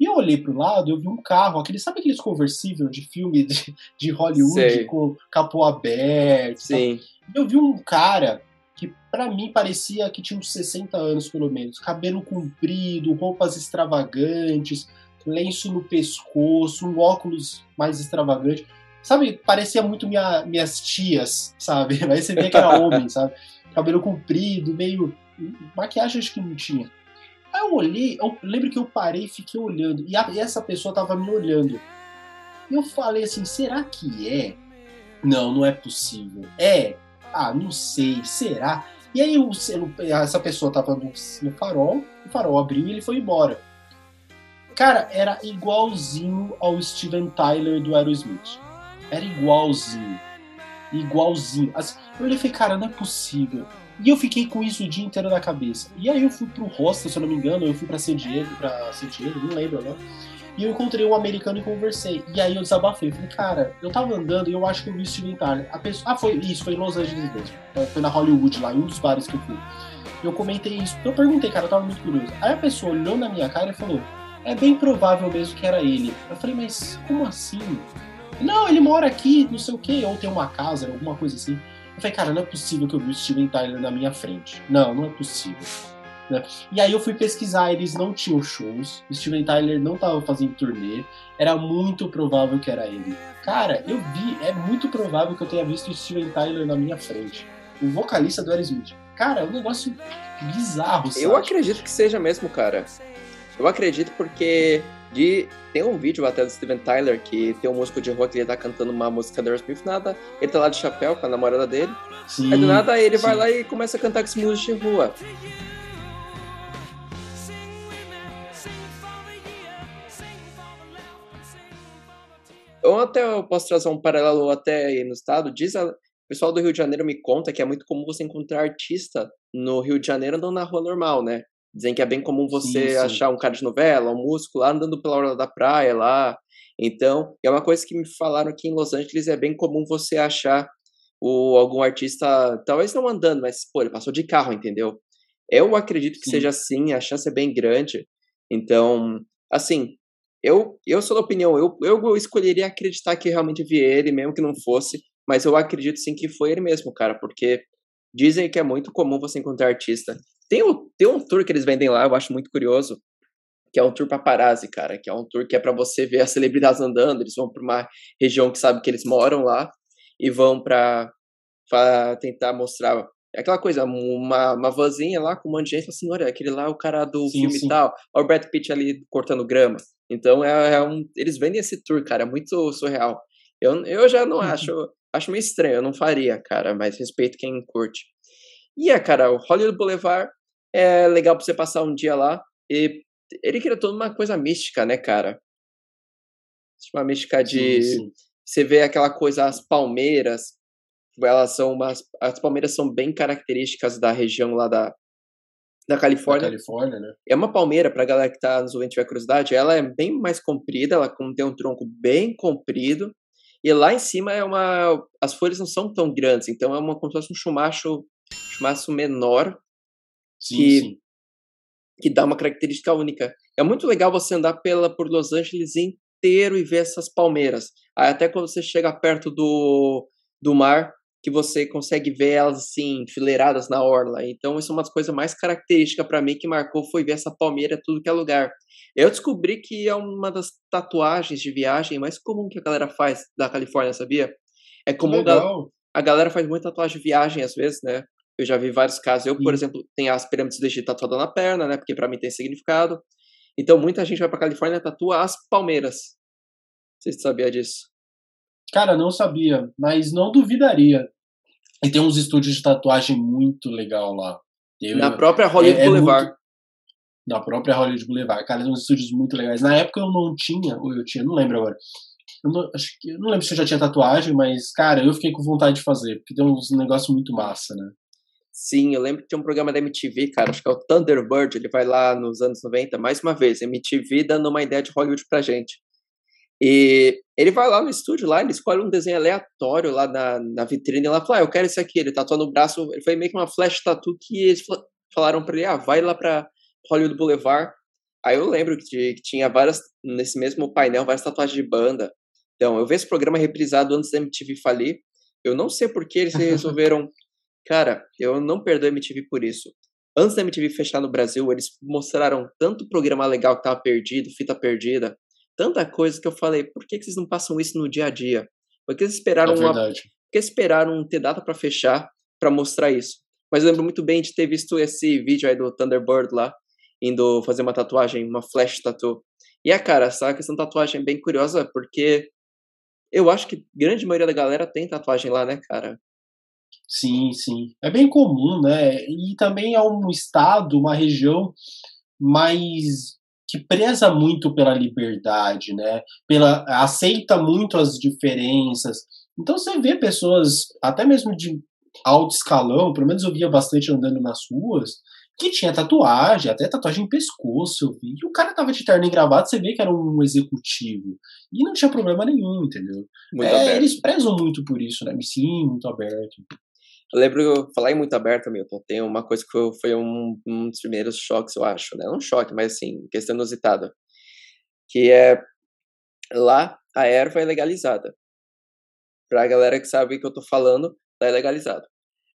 S2: E eu olhei pro lado, eu vi um carro, aquele, sabe aqueles conversível de filme de, de Hollywood Sei. com capô aberto?
S1: Sim.
S2: Eu vi um cara que para mim parecia que tinha uns 60 anos pelo menos, cabelo comprido, roupas extravagantes, lenço no pescoço, um óculos mais extravagante. Sabe, parecia muito minha, minhas tias, sabe? Mas você via que era homem, sabe? Cabelo comprido, meio. Maquiagem acho que não tinha. Aí eu olhei, eu lembro que eu parei e fiquei olhando. E, a, e essa pessoa tava me olhando. E eu falei assim: será que é? Não, não é possível. É, ah, não sei, será? E aí o, essa pessoa tava no, no farol, o farol abriu e ele foi embora. Cara, era igualzinho ao Steven Tyler do Aerosmith. Era igualzinho. Igualzinho. Assim, eu olhei e falei, cara, não é possível. E eu fiquei com isso o dia inteiro na cabeça. E aí eu fui pro hostel, se eu não me engano, eu fui pra San Diego, pra San Diego, não lembro agora. E eu encontrei um americano e conversei. E aí eu desabafei. Falei, cara, eu tava andando e eu acho que eu vi Steven Tyler. A pessoa... Ah, foi isso, foi em Los Angeles mesmo. É, foi na Hollywood lá, em um dos bares que eu fui. Eu comentei isso. Eu perguntei, cara, eu tava muito curioso. Aí a pessoa olhou na minha cara e falou: é bem provável mesmo que era ele. Eu falei, mas como assim? Não, ele mora aqui, não sei o quê, ou tem uma casa, alguma coisa assim. Eu falei, cara, não é possível que eu vi o Steven Tyler na minha frente. Não, não é possível. Né? E aí eu fui pesquisar, eles não tinham shows, Steven Tyler não estava fazendo turnê, era muito provável que era ele. Cara, eu vi, é muito provável que eu tenha visto o Steven Tyler na minha frente. O vocalista do Aerosmith. Cara, é um negócio bizarro, sabe?
S1: Eu acredito que seja mesmo, cara. Eu acredito porque de tem um vídeo até do Steven Tyler que tem um músico de rock que ele tá cantando uma música do Aerosmith, nada, ele tá lá de chapéu com a namorada dele. Sim, aí do nada ele sim. vai lá e começa a cantar com esse músico de rua. Ou até eu posso trazer um paralelo até aí no estado. Diz a, o pessoal do Rio de Janeiro me conta que é muito comum você encontrar artista no Rio de Janeiro andando na rua normal, né? Dizem que é bem comum você sim, sim. achar um cara de novela, um músico lá andando pela hora da praia lá. Então, é uma coisa que me falaram aqui em Los Angeles, é bem comum você achar o, algum artista, talvez não andando, mas, pô, ele passou de carro, entendeu? Eu acredito que sim. seja assim, a chance é bem grande. Então, assim, eu, eu sou da opinião, eu, eu escolheria acreditar que realmente vi ele, mesmo que não fosse, mas eu acredito sim que foi ele mesmo, cara, porque dizem que é muito comum você encontrar artista. Tem, o, tem um tour que eles vendem lá, eu acho muito curioso, que é um tour paparazzi, cara, que é um tour que é para você ver as celebridades andando, eles vão para uma região que sabe que eles moram lá e vão para tentar mostrar é aquela coisa, uma, uma vanzinha lá com um monte de gente, assim, olha, aquele lá é o cara do sim, filme sim. tal, olha o Brad Pitt ali cortando grama. Então, é, é, um, eles vendem esse tour, cara, é muito surreal. Eu, eu já não acho, acho meio estranho, eu não faria, cara, mas respeito quem curte. E é, cara, o Hollywood Boulevard é legal pra você passar um dia lá. E ele cria toda uma coisa mística, né, cara? Tipo, uma mística de. Sim. Você vê aquela coisa, as palmeiras. Elas são umas. As palmeiras são bem características da região lá da, da Califórnia.
S2: Da Califórnia, né?
S1: É uma palmeira, pra galera que tá nos ouvindo tiver curiosidade, ela é bem mais comprida, ela tem um tronco bem comprido. E lá em cima é uma. As folhas não são tão grandes, então é uma como se fosse um chumacho, chumaço menor. Sim, que, sim. que dá uma característica única. É muito legal você andar pela, por Los Angeles inteiro e ver essas palmeiras. Aí até quando você chega perto do, do mar, que você consegue ver elas assim, enfileiradas na orla. Então, isso é uma das coisas mais características para mim que marcou foi ver essa palmeira tudo que é lugar. Eu descobri que é uma das tatuagens de viagem mais comum que a galera faz da Califórnia, sabia? É comum a, a galera faz muita tatuagem de viagem às vezes, né? Eu já vi vários casos. Eu, Sim. por exemplo, tenho as pirâmides do Egito tatuadas na perna, né? Porque para mim tem significado. Então, muita gente vai para Califórnia e tatua as palmeiras. Você sabia disso?
S2: Cara, não sabia, mas não duvidaria. E tem uns estúdios de tatuagem muito legal lá.
S1: Eu, na própria Hollywood é, é Boulevard. Muito,
S2: na própria Hollywood Boulevard. Cara, tem uns estúdios muito legais. Na época eu não tinha, ou eu tinha, não lembro agora. Eu não, acho que, eu não lembro se eu já tinha tatuagem, mas, cara, eu fiquei com vontade de fazer, porque tem uns negócios muito massa, né?
S1: Sim, eu lembro que tinha um programa da MTV, cara, acho que é o Thunderbird, ele vai lá nos anos 90, mais uma vez, MTV dando uma ideia de Hollywood pra gente. E ele vai lá no estúdio, lá, ele escolhe um desenho aleatório lá na, na vitrine, lá fala, ah, eu quero esse aqui, ele tatua no braço, ele foi meio que uma flash tattoo que eles falaram para ele, ah, vai lá para Hollywood Boulevard. Aí eu lembro que, que, tinha várias, nesse mesmo painel, várias tatuagens de banda. Então, eu vi esse programa reprisado antes da MTV falir, eu não sei por que eles resolveram, cara, eu não perdoo a MTV por isso. Antes da MTV fechar no Brasil, eles mostraram tanto programa legal que tava perdido, fita perdida, tanta coisa que eu falei, por que, que vocês não passam isso no dia a dia? Por que vocês esperaram, é uma, por que esperaram ter data para fechar para mostrar isso? Mas eu lembro muito bem de ter visto esse vídeo aí do Thunderbird lá, indo fazer uma tatuagem, uma flash tattoo. E a cara, essa questão de tatuagem é bem curiosa, porque eu acho que grande maioria da galera tem tatuagem lá, né, cara?
S2: Sim, sim. É bem comum, né? E também é um estado, uma região mais que preza muito pela liberdade, né? Pela aceita muito as diferenças. Então você vê pessoas, até mesmo de alto escalão, pelo menos eu via bastante andando nas ruas, que tinha tatuagem, até tatuagem em pescoço, eu vi. E o cara tava de terno e gravata, você vê que era um executivo. E não tinha problema nenhum, entendeu? É, eles prezam muito por isso, né? Sim, muito aberto.
S1: Eu lembro, falar em muito aberto, Milton, tem uma coisa que foi, um, um, dos primeiros choques, eu acho, né? Não um choque, mas assim, questão inusitada. Que é, lá, a erva é legalizada. Pra galera que sabe o que eu tô falando, tá legalizado.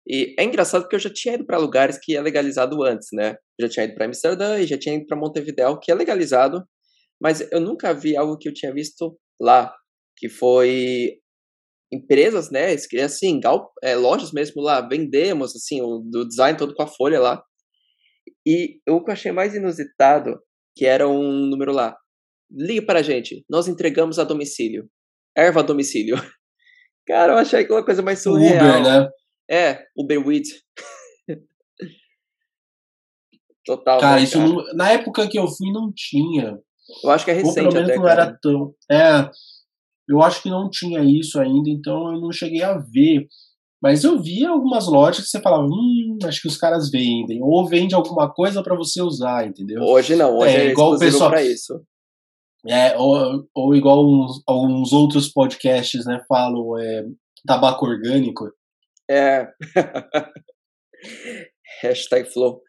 S1: E é engraçado porque eu já tinha ido para lugares que é legalizado antes, né? Eu já tinha ido para Amsterdã e já tinha ido para Montevideo, que é legalizado, mas eu nunca vi algo que eu tinha visto lá, que foi empresas, né, assim, gal, é, lojas mesmo lá, vendemos, assim, o do design todo com a folha lá. E o que eu achei mais inusitado, que era um número lá, ligue para a gente, nós entregamos a domicílio, erva a domicílio. Cara, eu achei aquela coisa mais surreal. Uber, né? É, Uber Weed.
S2: Total. Cara, né, isso cara? Não, na época que eu fui não tinha.
S1: Eu acho que é recente
S2: Ou pelo menos até, não cara. era tão. É, eu acho que não tinha isso ainda, então eu não cheguei a ver. Mas eu vi algumas lojas que você falava, hum, acho que os caras vendem. Ou vende alguma coisa para você usar, entendeu?
S1: Hoje não, hoje é, é igual o pessoal para isso.
S2: É, ou, ou igual uns, alguns outros podcasts, né, falam é, tabaco orgânico.
S1: É. Hashtag flow.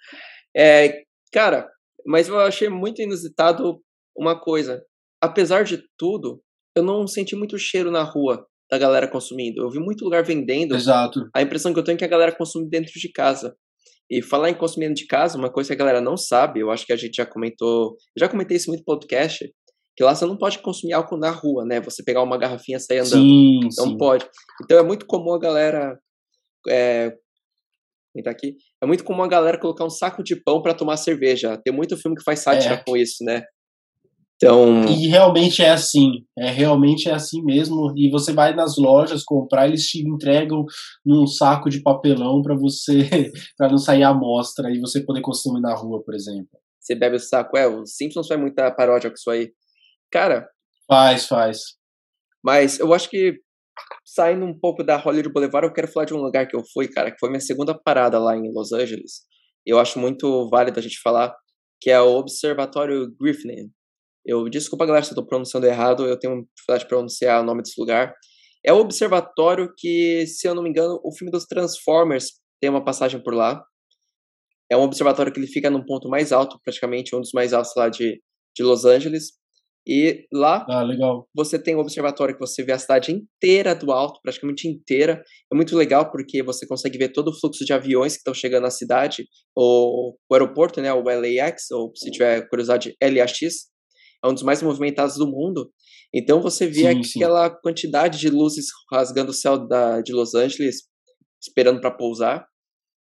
S1: É, cara, mas eu achei muito inusitado uma coisa. Apesar de tudo, eu não senti muito cheiro na rua da galera consumindo. Eu vi muito lugar vendendo.
S2: Exato.
S1: A impressão que eu tenho é que a galera consome dentro de casa. E falar em consumir dentro de casa, uma coisa que a galera não sabe, eu acho que a gente já comentou, já comentei isso muito no podcast, que lá você não pode consumir álcool na rua, né? Você pegar uma garrafinha e sair andando.
S2: Sim,
S1: não
S2: sim.
S1: pode. Então é muito comum a galera. É, tá aqui. É muito comum a galera colocar um saco de pão para tomar cerveja. Tem muito filme que faz sátira é. com isso, né? Então.
S2: E realmente é assim. É realmente é assim mesmo. E você vai nas lojas comprar, eles te entregam num saco de papelão para você, para não sair a amostra e você poder consumir na rua, por exemplo.
S1: Você bebe o saco. É, o Simpsons faz muita paródia com isso aí. Cara.
S2: Faz, faz.
S1: Mas eu acho que saindo um pouco da Hollywood Boulevard, eu quero falar de um lugar que eu fui, cara, que foi minha segunda parada lá em Los Angeles. Eu acho muito válido a gente falar, que é o Observatório Griffin. Eu desculpa, galera, se eu tô pronunciando errado, eu tenho dificuldade de pronunciar o nome desse lugar. É o observatório que, se eu não me engano, o filme dos Transformers tem uma passagem por lá. É um observatório que ele fica num ponto mais alto, praticamente um dos mais altos lá de, de Los Angeles. E lá
S2: ah,
S1: você tem um observatório que você vê a cidade inteira do alto, praticamente inteira. É muito legal porque você consegue ver todo o fluxo de aviões que estão chegando na cidade, ou o aeroporto, né, o LAX, ou se tiver curiosidade, LAX é um dos mais movimentados do mundo. Então você vê sim, aquela sim. quantidade de luzes rasgando o céu da, de Los Angeles, esperando para pousar.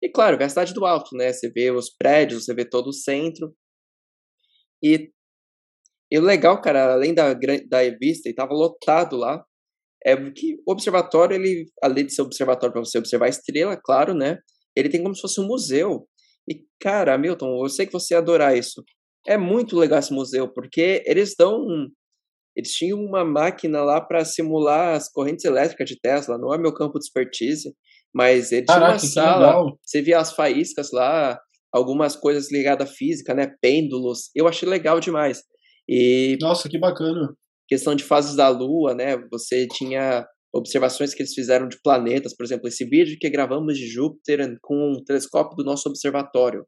S1: E claro, vê a cidade do alto, né? Você vê os prédios, você vê todo o centro. E, e o legal, cara, além da, da vista, e tava lotado lá, é que o observatório, ele, além de ser observatório para você observar a estrela, claro, né? Ele tem como se fosse um museu. E, cara, Milton, eu sei que você ia adorar isso. É muito legal esse museu, porque eles dão. Eles tinham uma máquina lá para simular as correntes elétricas de Tesla, não é meu campo de expertise, mas eles tinham uma sala, você via as faíscas lá, algumas coisas ligadas à física, né? Pêndulos. Eu achei legal demais. E
S2: Nossa, que bacana.
S1: Questão de fases da Lua, né? Você tinha observações que eles fizeram de planetas, por exemplo, esse vídeo que gravamos de Júpiter com um telescópio do nosso observatório.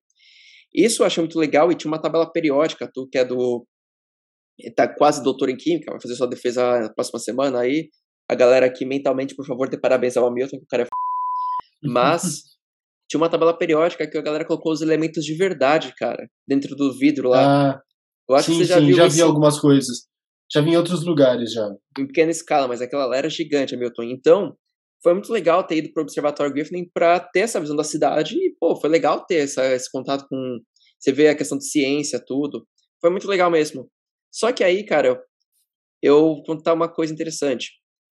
S1: Isso eu achei muito legal e tinha uma tabela periódica, tu que é do. tá quase doutor em Química, vai fazer sua defesa na próxima semana aí. A galera aqui mentalmente, por favor, dê parabéns ao Hamilton, que o cara é f... Mas tinha uma tabela periódica que a galera colocou os elementos de verdade, cara, dentro do vidro lá.
S2: Ah, eu acho sim, que você já sim, viu já isso. vi algumas coisas. Já vi em outros lugares já.
S1: Em pequena escala, mas aquela lá era gigante, Hamilton. Então, foi muito legal ter ido para o Observatório Griffin para ter essa visão da cidade e, pô, foi legal ter essa, esse contato com. Você vê a questão de ciência, tudo. Foi muito legal mesmo. Só que aí, cara, eu, eu vou contar uma coisa interessante.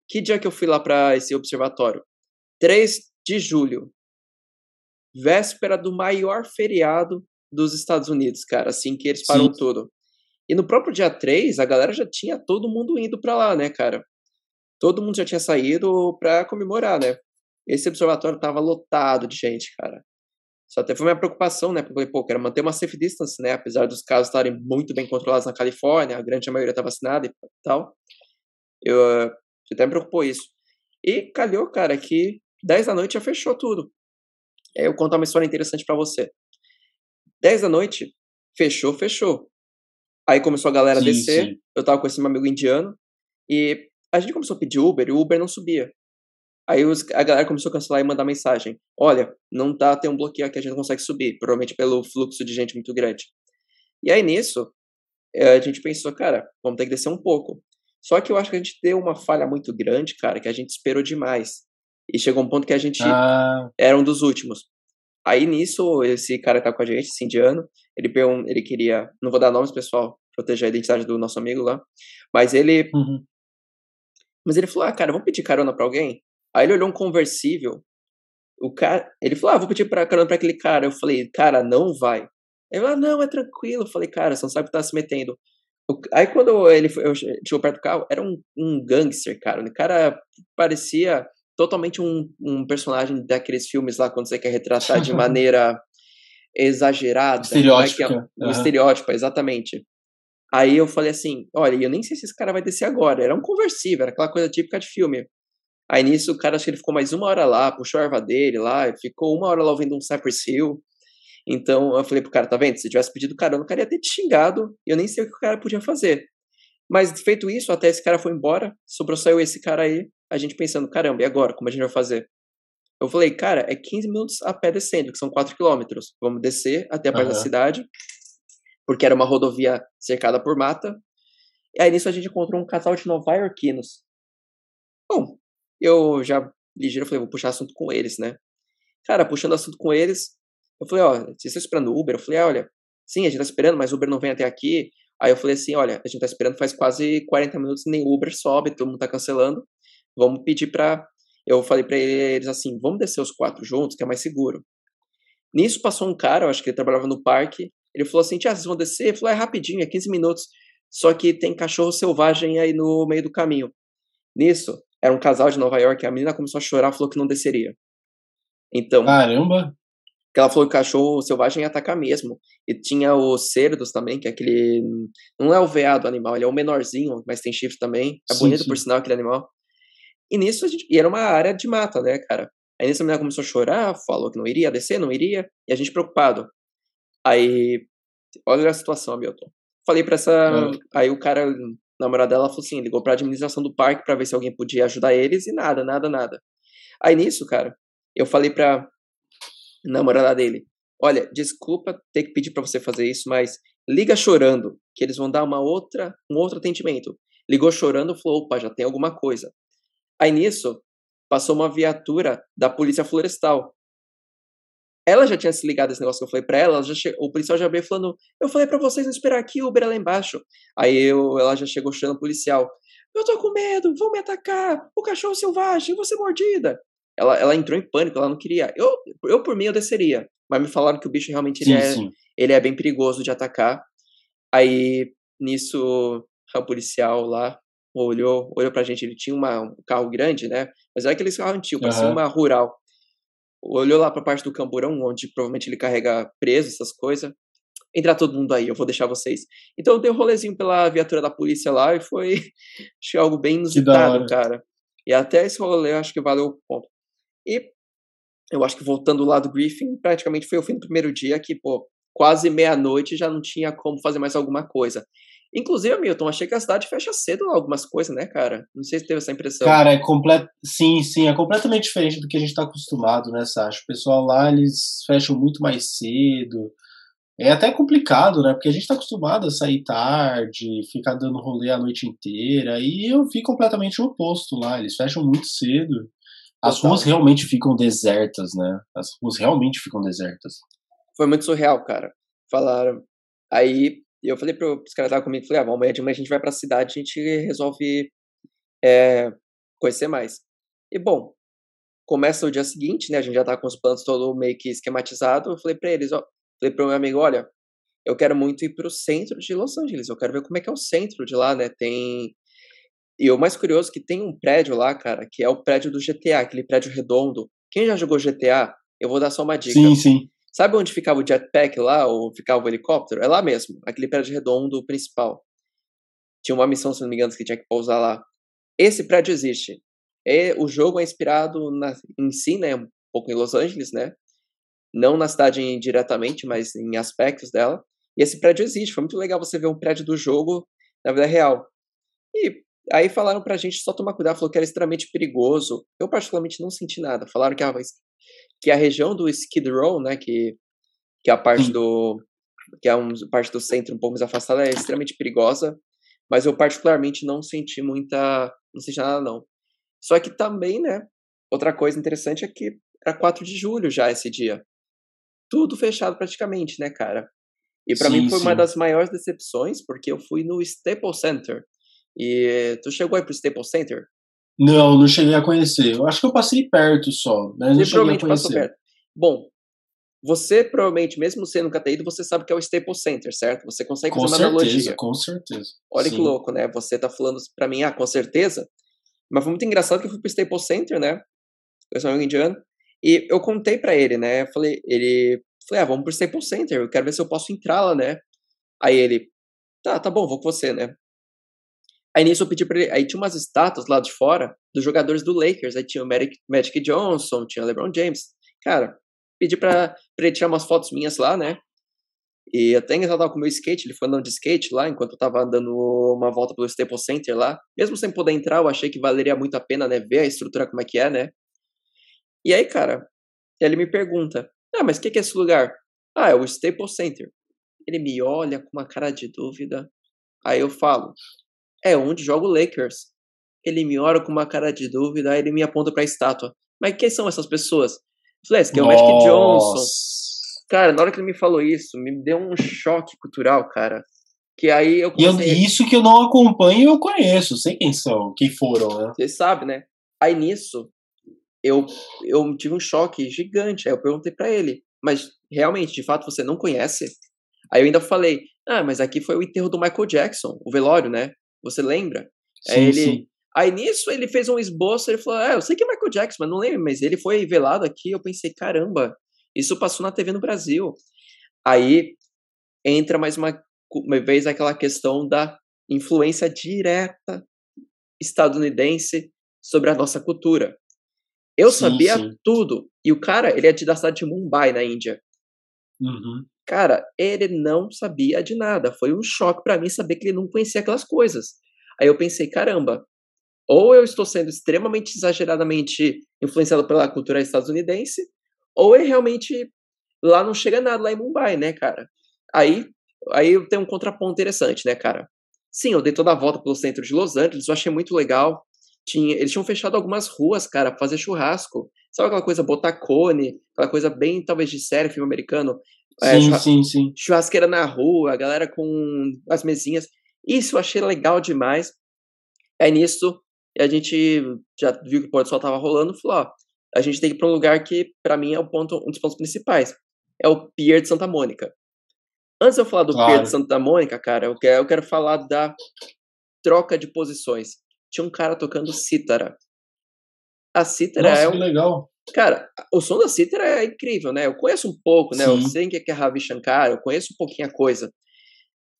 S1: Que dia que eu fui lá para esse observatório? 3 de julho. Véspera do maior feriado dos Estados Unidos, cara, assim que eles param Sim. tudo. E no próprio dia 3, a galera já tinha todo mundo indo para lá, né, cara? Todo mundo já tinha saído para comemorar, né? Esse observatório tava lotado de gente, cara. Isso até foi minha preocupação, né? Porque eu falei, pô, quero manter uma safe distance, né? Apesar dos casos estarem muito bem controlados na Califórnia, a grande maioria tá vacinada e tal. Eu, eu até me preocupou isso. E calhou, cara, que 10 da noite já fechou tudo. Aí eu contar uma história interessante para você. 10 da noite, fechou, fechou. Aí começou a galera sim, a descer. Sim. Eu tava com esse meu amigo indiano. E a gente começou a pedir Uber e o Uber não subia. Aí os, a galera começou a cancelar e mandar mensagem. Olha, não tá, tem um bloqueio aqui, a gente não consegue subir, provavelmente pelo fluxo de gente muito grande. E aí nisso, eh, a gente pensou, cara, vamos ter que descer um pouco. Só que eu acho que a gente deu uma falha muito grande, cara, que a gente esperou demais. E chegou um ponto que a gente ah. era um dos últimos. Aí nisso, esse cara que tá com a gente, esse indiano, ele, ele queria, não vou dar nomes, pessoal, proteger a identidade do nosso amigo lá, mas ele uhum. Mas ele falou: ah, cara, vamos pedir carona pra alguém? Aí ele olhou um conversível. O cara, ele falou: ah, vou pedir pra carona pra aquele cara. Eu falei: cara, não vai. Ele falou: ah, não, é tranquilo. Eu falei: cara, você não sabe o que tá se metendo. Aí quando ele foi, eu chegou perto do carro, era um, um gangster, cara. O cara parecia totalmente um, um personagem daqueles filmes lá, quando você quer retratar de maneira exagerada.
S2: Estereótipa.
S1: É é? Um uhum. estereótipo, exatamente. Aí eu falei assim: olha, eu nem sei se esse cara vai descer agora. Era um conversível, era aquela coisa típica de filme. Aí nisso o cara acho que ele ficou mais uma hora lá, puxou a erva dele lá, ficou uma hora lá ouvindo um Cypress Hill. Então eu falei pro cara: tá vendo? Se tivesse pedido carona, o cara ia ter te xingado. E eu nem sei o que o cara podia fazer. Mas feito isso, até esse cara foi embora, sobrou saiu esse cara aí, a gente pensando: caramba, e agora? Como a gente vai fazer? Eu falei, cara, é 15 minutos a pé descendo, que são 4 quilômetros. Vamos descer até a parte uhum. da cidade porque era uma rodovia cercada por mata. E aí nisso a gente encontrou um casal de nova-iorquinos. Bom, eu já ligeiro falei, vou puxar assunto com eles, né? Cara, puxando assunto com eles, eu falei, ó, vocês estão esperando o Uber? Eu falei, ah, olha, sim, a gente tá esperando, mas o Uber não vem até aqui. Aí eu falei assim, olha, a gente tá esperando faz quase 40 minutos, nem Uber sobe, todo mundo tá cancelando. Vamos pedir pra... Eu falei pra eles assim, vamos descer os quatro juntos, que é mais seguro. Nisso passou um cara, eu acho que ele trabalhava no parque, ele falou assim, tia, vocês vão descer? Ele falou, é rapidinho, é 15 minutos. Só que tem cachorro selvagem aí no meio do caminho. Nisso, era um casal de Nova York, a menina começou a chorar, falou que não desceria. Então...
S2: Caramba!
S1: que ela falou que o cachorro selvagem ia atacar mesmo. E tinha os cerdos também, que é aquele. Não é o veado animal, ele é o menorzinho, mas tem chifre também. É sim, bonito sim. por sinal aquele animal. E nisso a gente. E era uma área de mata, né, cara? Aí nisso a menina começou a chorar, falou que não iria descer, não iria. E a gente preocupado. Aí. Olha a situação, Hamilton. Falei pra essa. É. Aí o cara, namorado dela, falou assim: ligou pra administração do parque para ver se alguém podia ajudar eles e nada, nada, nada. Aí nisso, cara, eu falei pra, namorada dele, olha, desculpa ter que pedir para você fazer isso, mas liga chorando, que eles vão dar uma outra, um outro atendimento. Ligou chorando, falou, opa, já tem alguma coisa. Aí nisso, passou uma viatura da polícia florestal. Ela já tinha se ligado esse negócio que eu falei pra ela, ela che... o policial já veio falando, eu falei para vocês não esperar aqui, o Uber é lá embaixo. Aí eu, ela já chegou chorando o policial, eu tô com medo, vão me atacar, o cachorro selvagem, vou ser mordida ela, ela entrou em pânico, ela não queria. Eu, eu, por mim, eu desceria. Mas me falaram que o bicho realmente sim, ele é, sim. ele é bem perigoso de atacar. Aí, nisso, o policial lá olhou, olhou pra gente. Ele tinha uma, um carro grande, né? Mas era aquele carro antigo, parecia uhum. uma rural. Olhou lá pra parte do camburão, onde provavelmente ele carrega preso, essas coisas. Entra todo mundo aí, eu vou deixar vocês. Então eu dei um rolezinho pela viatura da polícia lá e foi achei algo bem inusitado, cara. E até esse rolê eu acho que valeu o ponto. E eu acho que voltando lá do briefing, praticamente foi o fim do primeiro dia que, pô, quase meia-noite já não tinha como fazer mais alguma coisa. Inclusive, Milton, achei que a cidade fecha cedo algumas coisas, né, cara? Não sei se teve essa impressão.
S2: Cara, é completo. Sim, sim, é completamente diferente do que a gente tá acostumado, né, Sasha? O pessoal lá, eles fecham muito mais cedo. É até complicado, né? Porque a gente tá acostumado a sair tarde, ficar dando rolê a noite inteira. E eu vi completamente o oposto lá. Eles fecham muito cedo. As Total. ruas realmente ficam desertas, né? As ruas realmente ficam desertas.
S1: Foi muito surreal, cara. Falaram. Aí eu falei para os caras que comigo, falei, ah, amanhã de manhã a gente vai para a cidade, a gente resolve é, conhecer mais. E bom, começa o dia seguinte, né? A gente já tá com os planos todo meio que esquematizado. Eu falei para eles, ó, falei para o meu amigo, olha, eu quero muito ir para o centro de Los Angeles. Eu quero ver como é que é o centro de lá, né? Tem e o mais curioso é que tem um prédio lá, cara, que é o prédio do GTA, aquele prédio redondo. Quem já jogou GTA, eu vou dar só uma dica.
S2: Sim, sim.
S1: Sabe onde ficava o jetpack lá, ou ficava o helicóptero? É lá mesmo, aquele prédio redondo principal. Tinha uma missão, se não me engano, que tinha que pousar lá. Esse prédio existe. E o jogo é inspirado na, em si, né, um pouco em Los Angeles, né? Não na cidade diretamente, mas em aspectos dela. E esse prédio existe. Foi muito legal você ver um prédio do jogo na vida real. E Aí falaram pra gente só tomar cuidado, falou que era extremamente perigoso. Eu particularmente não senti nada. Falaram que a, que a região do Skid Row, né, que, que é a parte do que é uma parte do centro um pouco mais afastada, é extremamente perigosa. Mas eu particularmente não senti muita, não senti nada não. Só que também, né, outra coisa interessante é que era 4 de julho já esse dia. Tudo fechado praticamente, né, cara? E para mim foi sim. uma das maiores decepções, porque eu fui no Staples Center, e tu chegou aí pro Staples Center?
S2: Não, não cheguei a conhecer. Eu acho que eu passei perto só, mas não cheguei a conhecer. perto.
S1: Bom, você provavelmente, mesmo sendo nunca ter ido, você sabe que é o Staples Center, certo? Você consegue
S2: com
S1: fazer
S2: certeza, uma analogia. Com certeza.
S1: Olha Sim. que louco, né? Você tá falando para mim, ah, com certeza. Mas foi muito engraçado que eu fui pro Staples Center, né? Eu sou um indiano. E eu contei para ele, né? Eu falei, ele. Falei, ah, vamos pro Staples Center, eu quero ver se eu posso entrar lá, né? Aí ele, tá, tá bom, vou com você, né? Aí nisso eu pedi pra ele. Aí tinha umas estátuas lá de fora dos jogadores do Lakers. Aí tinha o Magic, Magic Johnson, tinha o LeBron James. Cara, pedi pra, pra ele tirar umas fotos minhas lá, né? E até engraçado tava com o meu skate, ele foi andando de skate lá, enquanto eu tava dando uma volta pelo Staples Center lá. Mesmo sem poder entrar, eu achei que valeria muito a pena, né? Ver a estrutura como é que é, né? E aí, cara, ele me pergunta, ah, mas o que, que é esse lugar? Ah, é o Staples Center. Ele me olha com uma cara de dúvida. Aí eu falo, é onde joga o Lakers. Ele me olha com uma cara de dúvida, aí ele me aponta pra estátua. Mas quem são essas pessoas? Eu falei, esse aqui é o. Magic Johnson. Cara, na hora que ele me falou isso, me deu um choque cultural, cara. Que aí eu
S2: comecei... E isso que eu não acompanho, eu conheço, sei quem são, quem foram, né?
S1: Você sabe, né? Aí nisso, eu, eu tive um choque gigante. Aí eu perguntei para ele, mas realmente, de fato, você não conhece? Aí eu ainda falei, ah, mas aqui foi o enterro do Michael Jackson, o velório, né? Você lembra? Sim, aí ele, sim. Aí nisso ele fez um esboço, ele falou, ah, eu sei que é Michael Jackson, mas não lembro, mas ele foi velado aqui. Eu pensei, caramba, isso passou na TV no Brasil. Aí entra mais uma uma vez aquela questão da influência direta estadunidense sobre a nossa cultura. Eu sim, sabia sim. tudo. E o cara, ele é de, da cidade de Mumbai, na Índia.
S2: Uhum.
S1: Cara, ele não sabia de nada. Foi um choque para mim saber que ele não conhecia aquelas coisas. Aí eu pensei, caramba, ou eu estou sendo extremamente exageradamente influenciado pela cultura estadunidense, ou é realmente lá não chega nada lá em Mumbai, né, cara? Aí aí tem um contraponto interessante, né, cara? Sim, eu dei toda a volta pelo centro de Los Angeles, eu achei muito legal. Tinha, eles tinham fechado algumas ruas, cara, pra fazer churrasco. Sabe aquela coisa botar cone, aquela coisa bem, talvez, de série, filme americano?
S2: É, sim, sim, sim.
S1: Churrasqueira na rua, a galera com as mesinhas. Isso eu achei legal demais. É nisso, a gente já viu que o pôr do sol tava rolando, falou, ó, a gente tem que ir pra um lugar que, para mim, é o ponto, um dos pontos principais. É o Pier de Santa Mônica. Antes de eu falar do claro. Pedro Santa Mônica, cara, eu quero, eu quero falar da troca de posições. Tinha um cara tocando cítara. A cítara
S2: Nossa,
S1: é um...
S2: legal.
S1: Cara, o som da cítara é incrível, né? Eu conheço um pouco, né? Sim. Eu sei que é Ravi Shankar, eu conheço um pouquinho a coisa.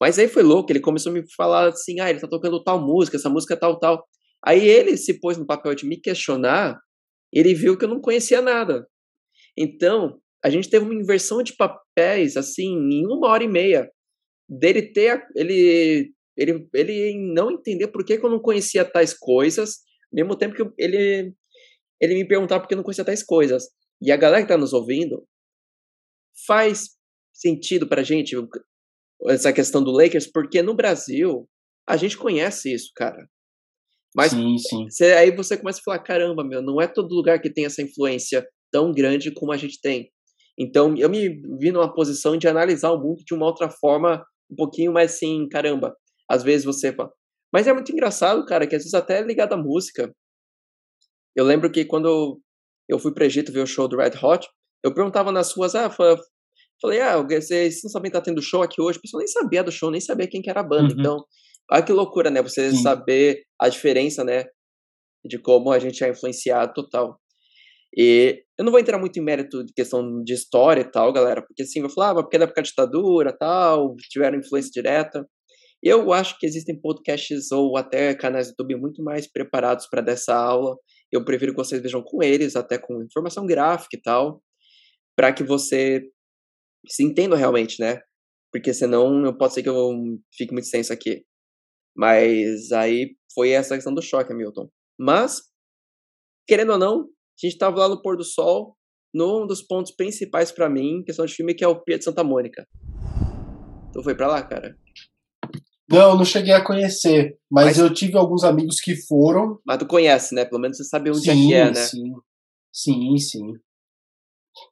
S1: Mas aí foi louco, ele começou a me falar assim, ah, ele tá tocando tal música, essa música tal, tal. Aí ele se pôs no papel de me questionar, ele viu que eu não conhecia nada. Então, a gente teve uma inversão de papéis, assim, em uma hora e meia. Dele ter. Ele, ele, ele não entender por que, que eu não conhecia tais coisas, mesmo tempo que ele, ele me perguntava por que eu não conhecia tais coisas. E a galera que está nos ouvindo faz sentido pra gente essa questão do Lakers, porque no Brasil a gente conhece isso, cara. Mas
S2: sim, sim.
S1: Aí você começa a falar: caramba, meu, não é todo lugar que tem essa influência tão grande como a gente tem. Então, eu me vi numa posição de analisar o mundo de uma outra forma, um pouquinho mais assim, caramba. Às vezes você fala. Mas é muito engraçado, cara, que às vezes até é ligado à música. Eu lembro que quando eu fui para Egito ver o show do Red Hot, eu perguntava nas ruas, ah, falei, ah, vocês não sabem que tá tendo show aqui hoje? O pessoal nem sabia do show, nem sabia quem que era a banda. Uhum. Então, olha que loucura, né? Você Sim. saber a diferença, né? De como a gente é influenciado total. E eu não vou entrar muito em mérito de questão de história e tal, galera, porque assim, vou falar, ah, porque é da época da ditadura tal, tiveram influência direta. Eu acho que existem podcasts ou até canais do YouTube muito mais preparados para dessa aula. Eu prefiro que vocês vejam com eles, até com informação gráfica e tal, para que você se entenda realmente, né? Porque senão não pode ser que eu fique muito extenso aqui. Mas aí foi essa questão do choque, Hamilton. Mas, querendo ou não, a gente estava lá no pôr do sol, num dos pontos principais para mim, questão de filme, que é o Pier de Santa Mônica. Tu foi para lá, cara?
S2: Não, não cheguei a conhecer, mas, mas, eu tive alguns amigos que foram.
S1: Mas tu conhece, né? Pelo menos você sabe onde sim, é que é, né?
S2: Sim, sim, sim.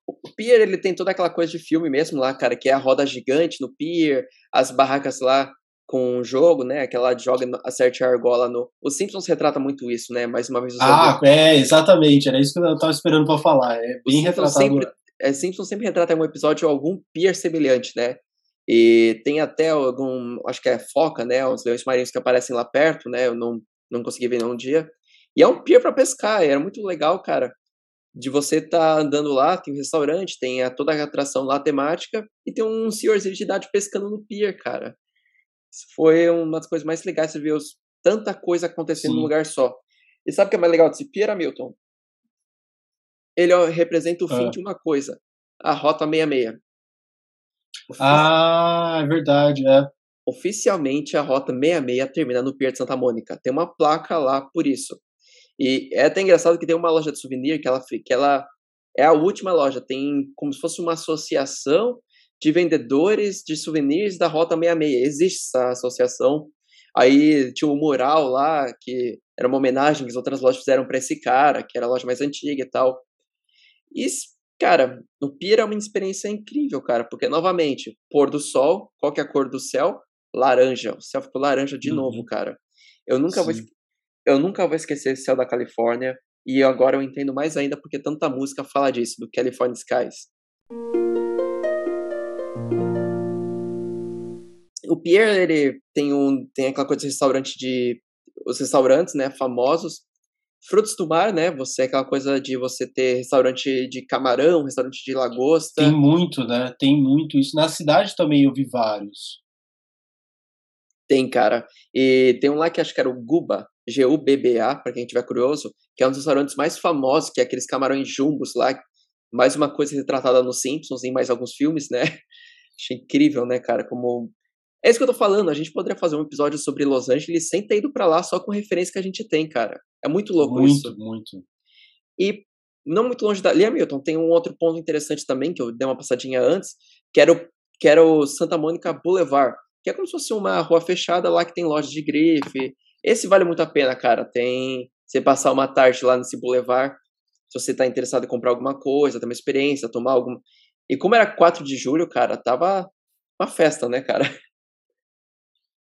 S1: O pier, ele tem toda aquela coisa de filme mesmo lá, cara, que é a roda gigante no pier, as barracas lá com o jogo, né? Aquela joga acerte a argola no. Os Simpsons retrata muito isso, né? Mais uma vez
S2: Ah, é, exatamente. Era isso que eu tava esperando para falar. É bem retratado.
S1: Sempre, é, Simpsons sempre retrata em um episódio algum pier semelhante, né? E tem até algum, acho que é foca, né? Os leões marinhos que aparecem lá perto, né? Eu não, não consegui ver nenhum dia. E é um pier para pescar, era muito legal, cara. De você estar tá andando lá, tem um restaurante, tem a, toda a atração lá temática, e tem um senhorzinho de idade pescando no pier, cara foi uma das coisas mais legais de ver os, tanta coisa acontecendo Sim. num lugar só. E sabe o que é mais legal desse Pierre Hamilton? Ele ó, representa o fim ah. de uma coisa, a Rota 66.
S2: Ah, é verdade, é.
S1: Oficialmente, a Rota 66 termina no Pier de Santa Mônica. Tem uma placa lá por isso. E é até engraçado que tem uma loja de souvenir que ela, que ela é a última loja. Tem como se fosse uma associação de vendedores de souvenirs da Rota 66. Existe essa associação. Aí tinha um mural lá, que era uma homenagem que as outras lojas fizeram para esse cara, que era a loja mais antiga e tal. E, cara, o Pier é uma experiência incrível, cara, porque, novamente, pôr do sol, qual que é a cor do céu? laranja. O céu ficou laranja de uhum. novo, cara. Eu nunca, vou, eu nunca vou esquecer esse céu da Califórnia. E agora eu entendo mais ainda porque tanta música fala disso, do California Skies. O Pierre, ele tem, um, tem aquela coisa de restaurante de... Os restaurantes, né, famosos. Frutos do mar, né? Você aquela coisa de você ter restaurante de camarão, restaurante de lagosta.
S2: Tem muito, né? Tem muito isso. Na cidade também eu vi vários.
S1: Tem, cara. E tem um lá que acho que era o Guba, G-U-B-B-A, para quem tiver curioso, que é um dos restaurantes mais famosos, que é aqueles camarões jumbos lá. Mais uma coisa retratada nos Simpsons e em mais alguns filmes, né? Achei incrível, né, cara? Como. É isso que eu tô falando. A gente poderia fazer um episódio sobre Los Angeles sem ter ido pra lá só com referência que a gente tem, cara. É muito louco
S2: muito,
S1: isso.
S2: Muito, muito.
S1: E não muito longe dali, Hamilton, tem um outro ponto interessante também, que eu dei uma passadinha antes, que era o, que era o Santa Mônica Boulevard, que é como se fosse uma rua fechada lá que tem loja de grife. Esse vale muito a pena, cara. Tem você passar uma tarde lá nesse boulevard, se você tá interessado em comprar alguma coisa, ter uma experiência, tomar algum. E como era 4 de julho, cara, tava uma festa, né, cara?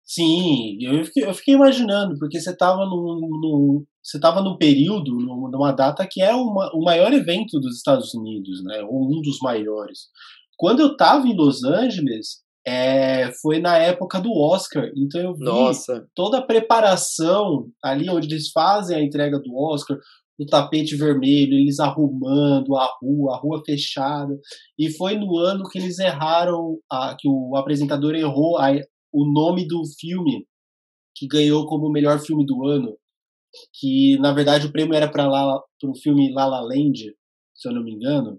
S2: Sim, eu fiquei, eu fiquei imaginando, porque você estava num, num, você estava num período, numa data que é uma, o maior evento dos Estados Unidos, né? Ou um dos maiores. Quando eu estava em Los Angeles, é, foi na época do Oscar, então eu vi
S1: Nossa.
S2: toda a preparação ali onde eles fazem a entrega do Oscar, o tapete vermelho, eles arrumando a rua, a rua fechada. E foi no ano que eles erraram, a, que o apresentador errou a, o nome do filme que ganhou como melhor filme do ano, que na verdade o prêmio era para o filme La La Land, se eu não me engano.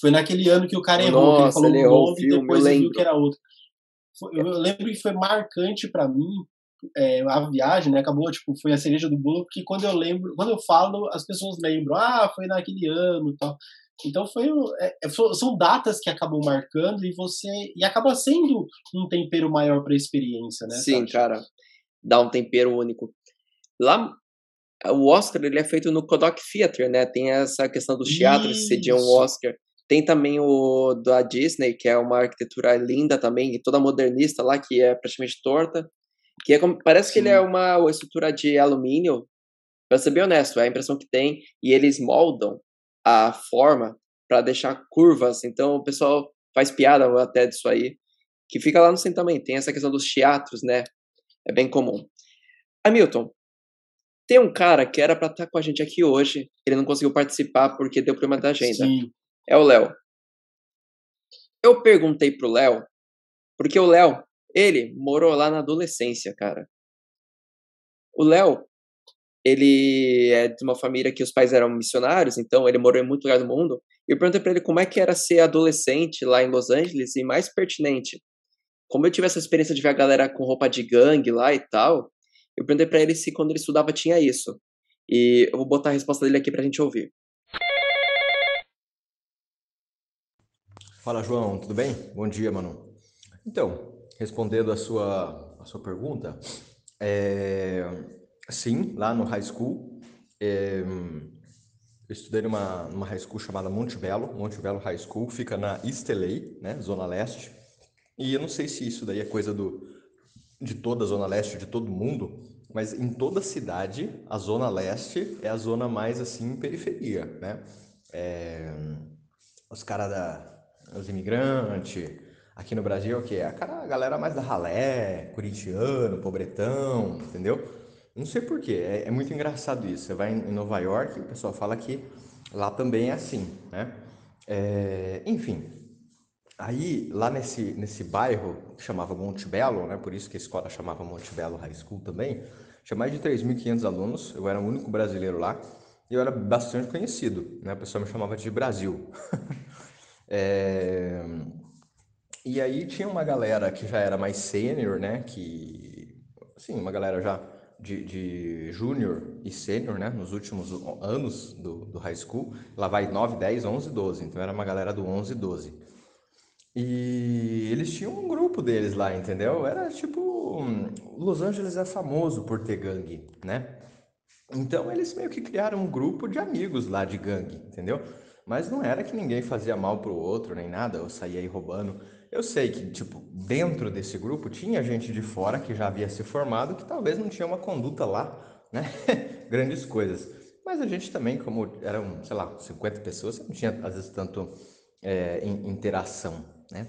S2: Foi naquele ano que o cara errou,
S1: Nossa,
S2: que ele falou
S1: o nome e depois
S2: ele viu que era outro. eu lembro que foi marcante para mim é, a viagem, né? Acabou, tipo, foi a cereja do bolo, porque quando eu lembro, quando eu falo, as pessoas lembram, ah, foi naquele ano e tal. Então foi é, é são datas que acabam marcando e você e acaba sendo um tempero maior para a experiência, né?
S1: Sim, cara, dá um tempero único. Lá o Oscar ele é feito no Kodak Theater, né? Tem essa questão dos teatros que cediam o Oscar. Tem também o da Disney, que é uma arquitetura linda também, toda modernista lá, que é praticamente torta. Que é como, parece Sim. que ele é uma, estrutura de alumínio. Pra ser bem honesto, é a impressão que tem. E eles moldam a forma para deixar curvas. Então o pessoal faz piada até disso aí. Que fica lá no centro também. Tem essa questão dos teatros, né? É bem comum. Hamilton, tem um cara que era para estar tá com a gente aqui hoje. Ele não conseguiu participar porque deu problema da agenda.
S2: Sim.
S1: É o Léo. Eu perguntei pro Léo, porque o Léo, ele morou lá na adolescência, cara. O Léo, ele é de uma família que os pais eram missionários, então ele morou em muito lugar do mundo. E eu perguntei para ele como é que era ser adolescente lá em Los Angeles e mais pertinente, como eu tive essa experiência de ver a galera com roupa de gangue lá e tal, eu perguntei para ele se quando ele estudava tinha isso. E eu vou botar a resposta dele aqui pra gente ouvir.
S3: Fala, João, tudo bem? Bom dia, mano. Então, respondendo a sua, a sua pergunta, é, Sim, lá no high school. É, eu estudei numa, numa high school chamada Monte Belo, Monte Belo High School, fica na East LA, né, Zona Leste. E eu não sei se isso daí é coisa do, de toda a Zona Leste, de todo mundo, mas em toda cidade, a Zona Leste é a zona mais, assim, periferia, né? É, os caras da... os imigrantes, aqui no Brasil, o que é? A galera mais da ralé, corintiano, pobretão, entendeu? Não sei porquê, é, é muito engraçado isso. Você vai em Nova York, o pessoal fala que lá também é assim, né? É, enfim, aí lá nesse, nesse bairro que chamava Monte Belo, né? Por isso que a escola chamava Monte Belo High School também, tinha mais de 3.500 alunos, eu era o único brasileiro lá e eu era bastante conhecido, né? O pessoal me chamava de Brasil. é... E aí tinha uma galera que já era mais sênior, né? Que, assim, uma galera já de, de júnior e sênior, né, nos últimos anos do, do high school, lá vai 9, 10, 11, 12, então era uma galera do 11 e 12. E eles tinham um grupo deles lá, entendeu? Era tipo. Los Angeles é famoso por ter gangue, né? Então eles meio que criaram um grupo de amigos lá de gangue, entendeu? Mas não era que ninguém fazia mal pro outro nem nada, ou saía aí roubando. Eu sei que, tipo, dentro desse grupo tinha gente de fora que já havia se formado que talvez não tinha uma conduta lá, né? Grandes coisas. Mas a gente também, como eram, sei lá, 50 pessoas, não tinha às vezes tanto é, interação, né?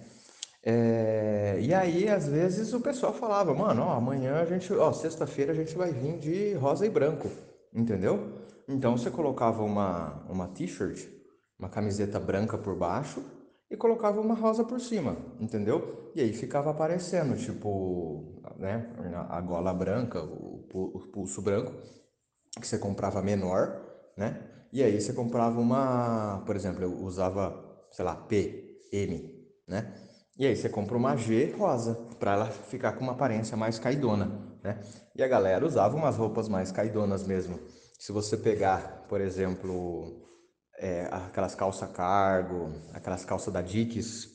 S3: É, e aí, às vezes, o pessoal falava, mano, ó, amanhã a gente, ó, sexta-feira a gente vai vir de rosa e branco, entendeu? Então você colocava uma, uma t-shirt, uma camiseta branca por baixo e colocava uma rosa por cima, entendeu? E aí ficava aparecendo, tipo, né, a gola branca, o, pulso branco, que você comprava menor, né? E aí você comprava uma, por exemplo, eu usava, sei lá, P, M, né? E aí você compra uma G rosa, para ela ficar com uma aparência mais caidona, né? E a galera usava umas roupas mais caidonas mesmo. Se você pegar, por exemplo, é, aquelas calças cargo, aquelas calças da Dickies,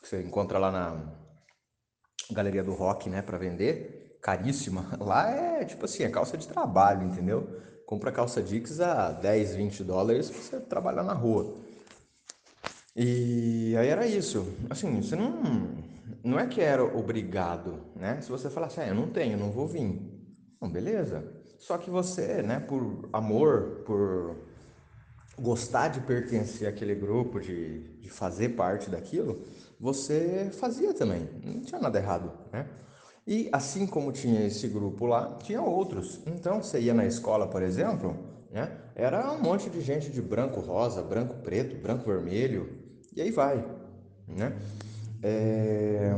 S3: que você encontra lá na Galeria do Rock, né, para vender, caríssima. Lá é tipo assim, é calça de trabalho, entendeu? Compra calça Dickies a 10, 20 dólares pra você trabalhar na rua. E aí era isso. Assim, você não. Não é que era obrigado, né? Se você falasse, ah, eu não tenho, não vou vir. Não, beleza. Só que você, né, por amor, por gostar de pertencer àquele grupo, de, de fazer parte daquilo, você fazia também. Não tinha nada errado, né? E assim como tinha esse grupo lá, tinha outros. Então você ia na escola, por exemplo, né? Era um monte de gente de branco rosa, branco preto, branco vermelho, e aí vai, né? É...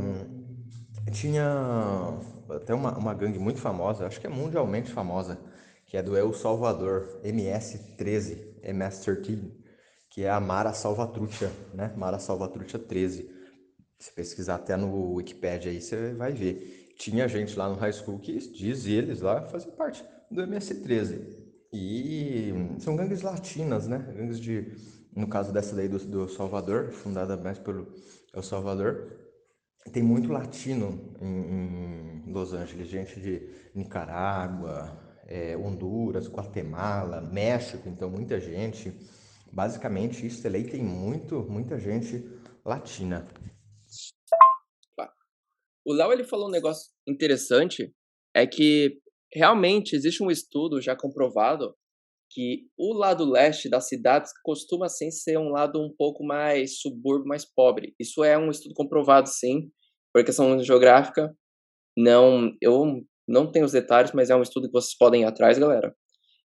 S3: Tinha até uma, uma gangue muito famosa, acho que é mundialmente famosa, que é do El Salvador, MS-13, MS-13, que é a Mara Salvatrucha, né? Mara Salvatrucha 13. Se pesquisar até no Wikipedia aí, você vai ver. Tinha gente lá no high school que diz eles lá fazer parte do MS-13. E são gangues latinas, né? Gangues de no caso dessa lei do, do Salvador, fundada mais pelo El Salvador, tem muito latino em, em Los Angeles, gente de Nicarágua, é, Honduras, Guatemala, México, então muita gente. Basicamente, isso lei tem muito, muita gente latina.
S1: O Léo ele falou um negócio interessante, é que realmente existe um estudo já comprovado que o lado leste das cidades costuma sim ser um lado um pouco mais subúrbio, mais pobre. Isso é um estudo comprovado sim, por questão geográfica. Não, eu não tenho os detalhes, mas é um estudo que vocês podem ir atrás, galera.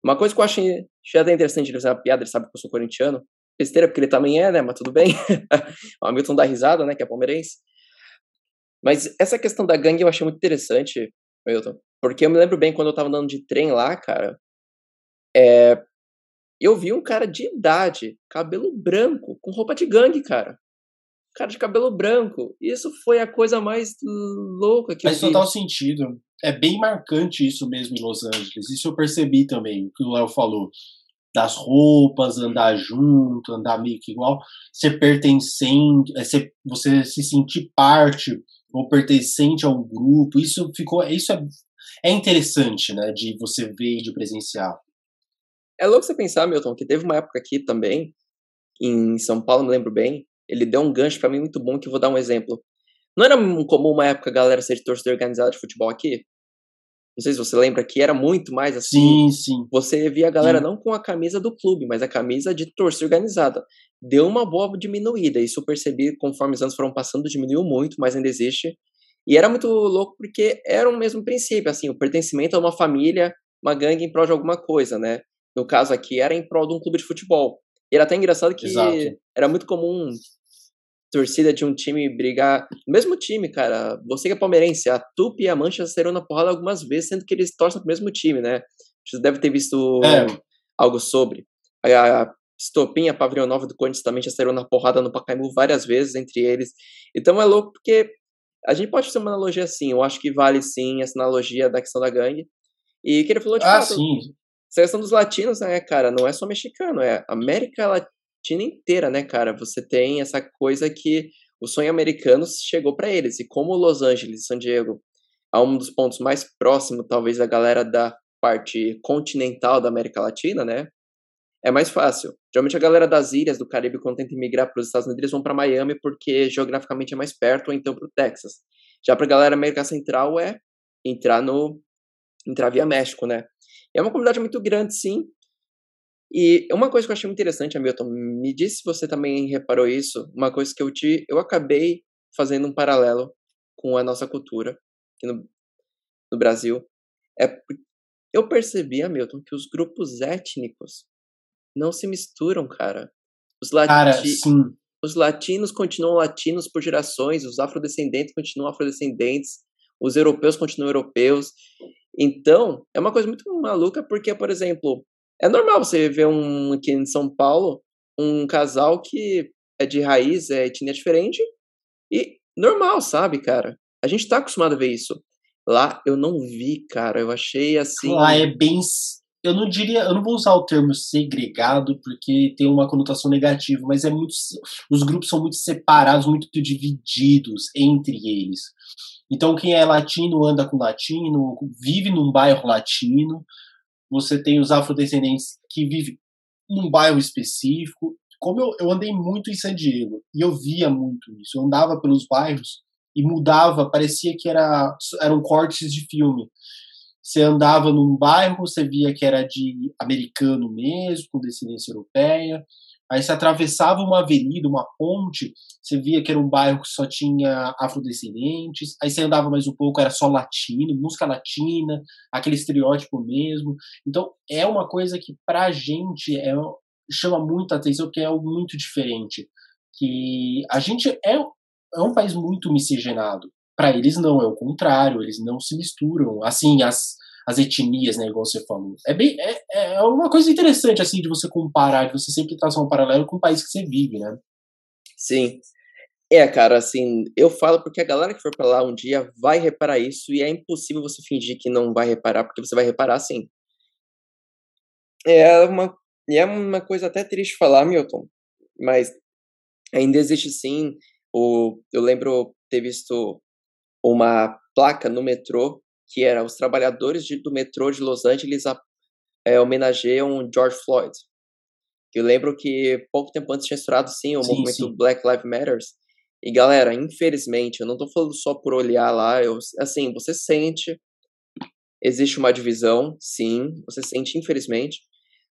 S1: Uma coisa que eu achei, achei até interessante, ele fazer uma piada, ele sabe que eu sou corintiano. Besteira, porque ele também é, né? Mas tudo bem. o Hamilton dá risada, né? Que é palmeirense. Mas essa questão da gangue eu achei muito interessante, Milton. Porque eu me lembro bem quando eu tava andando de trem lá, cara. É, eu vi um cara de idade, cabelo branco, com roupa de gangue, cara. Cara de cabelo branco. Isso foi a coisa mais louca que
S2: Faz
S1: eu vi.
S2: total sentido. É bem marcante isso mesmo em Los Angeles. Isso eu percebi também, o que o Léo falou. Das roupas, andar junto, andar meio que igual. Ser pertencente, é você se sentir parte ou pertencente a um grupo. Isso ficou. Isso é, é interessante, né? De você ver e de presenciar.
S1: É louco você pensar, Milton, que teve uma época aqui também, em São Paulo, me lembro bem, ele deu um gancho para mim muito bom, que eu vou dar um exemplo. Não era comum uma época a galera ser torcida organizada de futebol aqui? Não sei se você lembra que era muito mais
S2: assim. Sim, sim.
S1: Você via a galera sim. não com a camisa do clube, mas a camisa de torcida organizada. Deu uma boa diminuída. Isso eu percebi conforme os anos foram passando, diminuiu muito, mas ainda existe. E era muito louco porque era o mesmo princípio, assim, o pertencimento a uma família, uma gangue em prol de alguma coisa, né? no caso aqui, era em prol de um clube de futebol. E era até engraçado que Exato. era muito comum torcida de um time brigar. Mesmo time, cara. Você que é palmeirense, a Tupi e a Mancha saíram na porrada algumas vezes, sendo que eles torcem pro mesmo time, né? Você deve ter visto é. algo sobre. A a Pavilhão Nova do Corinthians também já saíram na porrada no Pacaembu várias vezes entre eles. Então é louco porque a gente pode fazer uma analogia assim. Eu acho que vale sim essa analogia da questão da gangue. E que ele falou de
S2: ah,
S1: fato,
S2: sim.
S1: Questão dos latinos, né, cara, não é só mexicano, é América Latina inteira, né, cara? Você tem essa coisa que o sonho americano chegou para eles. E como Los Angeles e San Diego é um dos pontos mais próximos, talvez, da galera da parte continental da América Latina, né? é mais fácil. Geralmente a galera das ilhas do Caribe, quando tenta migrar para os Estados Unidos, eles vão para Miami porque geograficamente é mais perto, ou então para o Texas. Já para a galera América Central é entrar no entrar via México, né? É uma comunidade muito grande, sim. E uma coisa que eu achei muito interessante, Hamilton, me disse se você também reparou isso, uma coisa que eu te eu acabei fazendo um paralelo com a nossa cultura aqui no, no Brasil. É eu percebi, Hamilton, que os grupos étnicos não se misturam, cara. Os, lati cara, os latinos continuam latinos por gerações, os afrodescendentes continuam afrodescendentes, os europeus continuam europeus. Então, é uma coisa muito maluca, porque, por exemplo, é normal você ver um aqui em São Paulo, um casal que é de raiz, é etnia diferente, e normal, sabe, cara? A gente tá acostumado a ver isso. Lá eu não vi, cara. Eu achei assim.
S2: Lá é bem eu não diria, eu não vou usar o termo segregado porque tem uma conotação negativa, mas é muito, os grupos são muito separados, muito divididos entre eles. Então quem é latino anda com latino, vive num bairro latino. Você tem os afrodescendentes que vivem num bairro específico. Como eu, eu andei muito em San Diego e eu via muito isso, eu andava pelos bairros e mudava, parecia que era, eram cortes de filme. Você andava num bairro, você via que era de americano mesmo, com descendência europeia. Aí você atravessava uma avenida, uma ponte, você via que era um bairro que só tinha afrodescendentes. Aí você andava mais um pouco, era só latino, música latina, aquele estereótipo mesmo. Então é uma coisa que pra gente é, chama muita atenção, porque é algo muito diferente. Que a gente é, é um país muito miscigenado. Para eles não, é o contrário, eles não se misturam. Assim, as, as etnias, né, igual você falou. É bem é, é uma coisa interessante assim de você comparar, de você sempre traçar um paralelo com o país que você vive, né?
S1: Sim. É, cara, assim, eu falo porque a galera que for para lá um dia vai reparar isso e é impossível você fingir que não vai reparar, porque você vai reparar sim. É uma, é uma coisa até triste falar, Milton, mas ainda existe sim. O, eu lembro ter visto uma placa no metrô que era os trabalhadores de, do metrô de Los Angeles a, é, homenageiam George Floyd. Eu lembro que pouco tempo antes tinha estourado sim o sim, movimento sim. Black Lives Matters. E galera, infelizmente, eu não tô falando só por olhar lá, eu, assim, você sente existe uma divisão, sim, você sente infelizmente,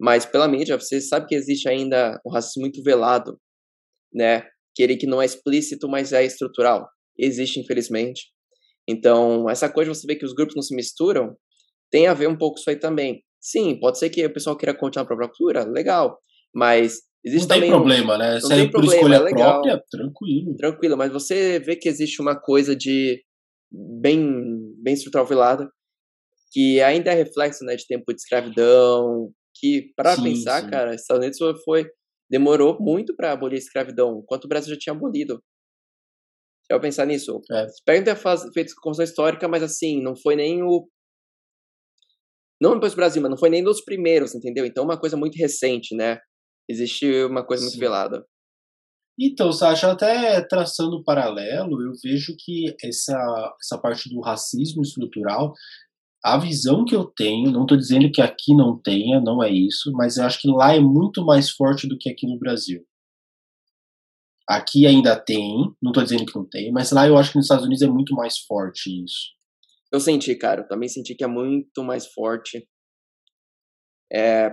S1: mas pela mídia você sabe que existe ainda um racismo muito velado, né? Querer que não é explícito, mas é estrutural. Existe infelizmente. Então, essa coisa de você ver que os grupos não se misturam, tem a ver um pouco isso aí também. Sim, pode ser que o pessoal queira continuar a própria cultura, legal, mas existe
S2: não
S1: também...
S2: Não tem problema, né? Não Se tem é por escolha é própria, tranquilo.
S1: Tranquilo, mas você vê que existe uma coisa de bem, bem estrutural velada, que ainda é reflexo né, de tempo de escravidão, que, para pensar, sim. cara, Estados Unidos foi, demorou muito para abolir a escravidão, enquanto o Brasil já tinha abolido. Já pensar nisso. É. Espero ter feito construção histórica, mas assim, não foi nem o. Não depois do Brasil, mas não foi nem dos primeiros, entendeu? Então, uma coisa muito recente, né? Existe uma coisa Sim. muito velada.
S2: Então, Sasha, até traçando um paralelo, eu vejo que essa, essa parte do racismo estrutural, a visão que eu tenho, não estou dizendo que aqui não tenha, não é isso, mas eu acho que lá é muito mais forte do que aqui no Brasil. Aqui ainda tem, não estou dizendo que não tem, mas lá eu acho que nos Estados Unidos é muito mais forte isso.
S1: Eu senti, cara, eu também senti que é muito mais forte. É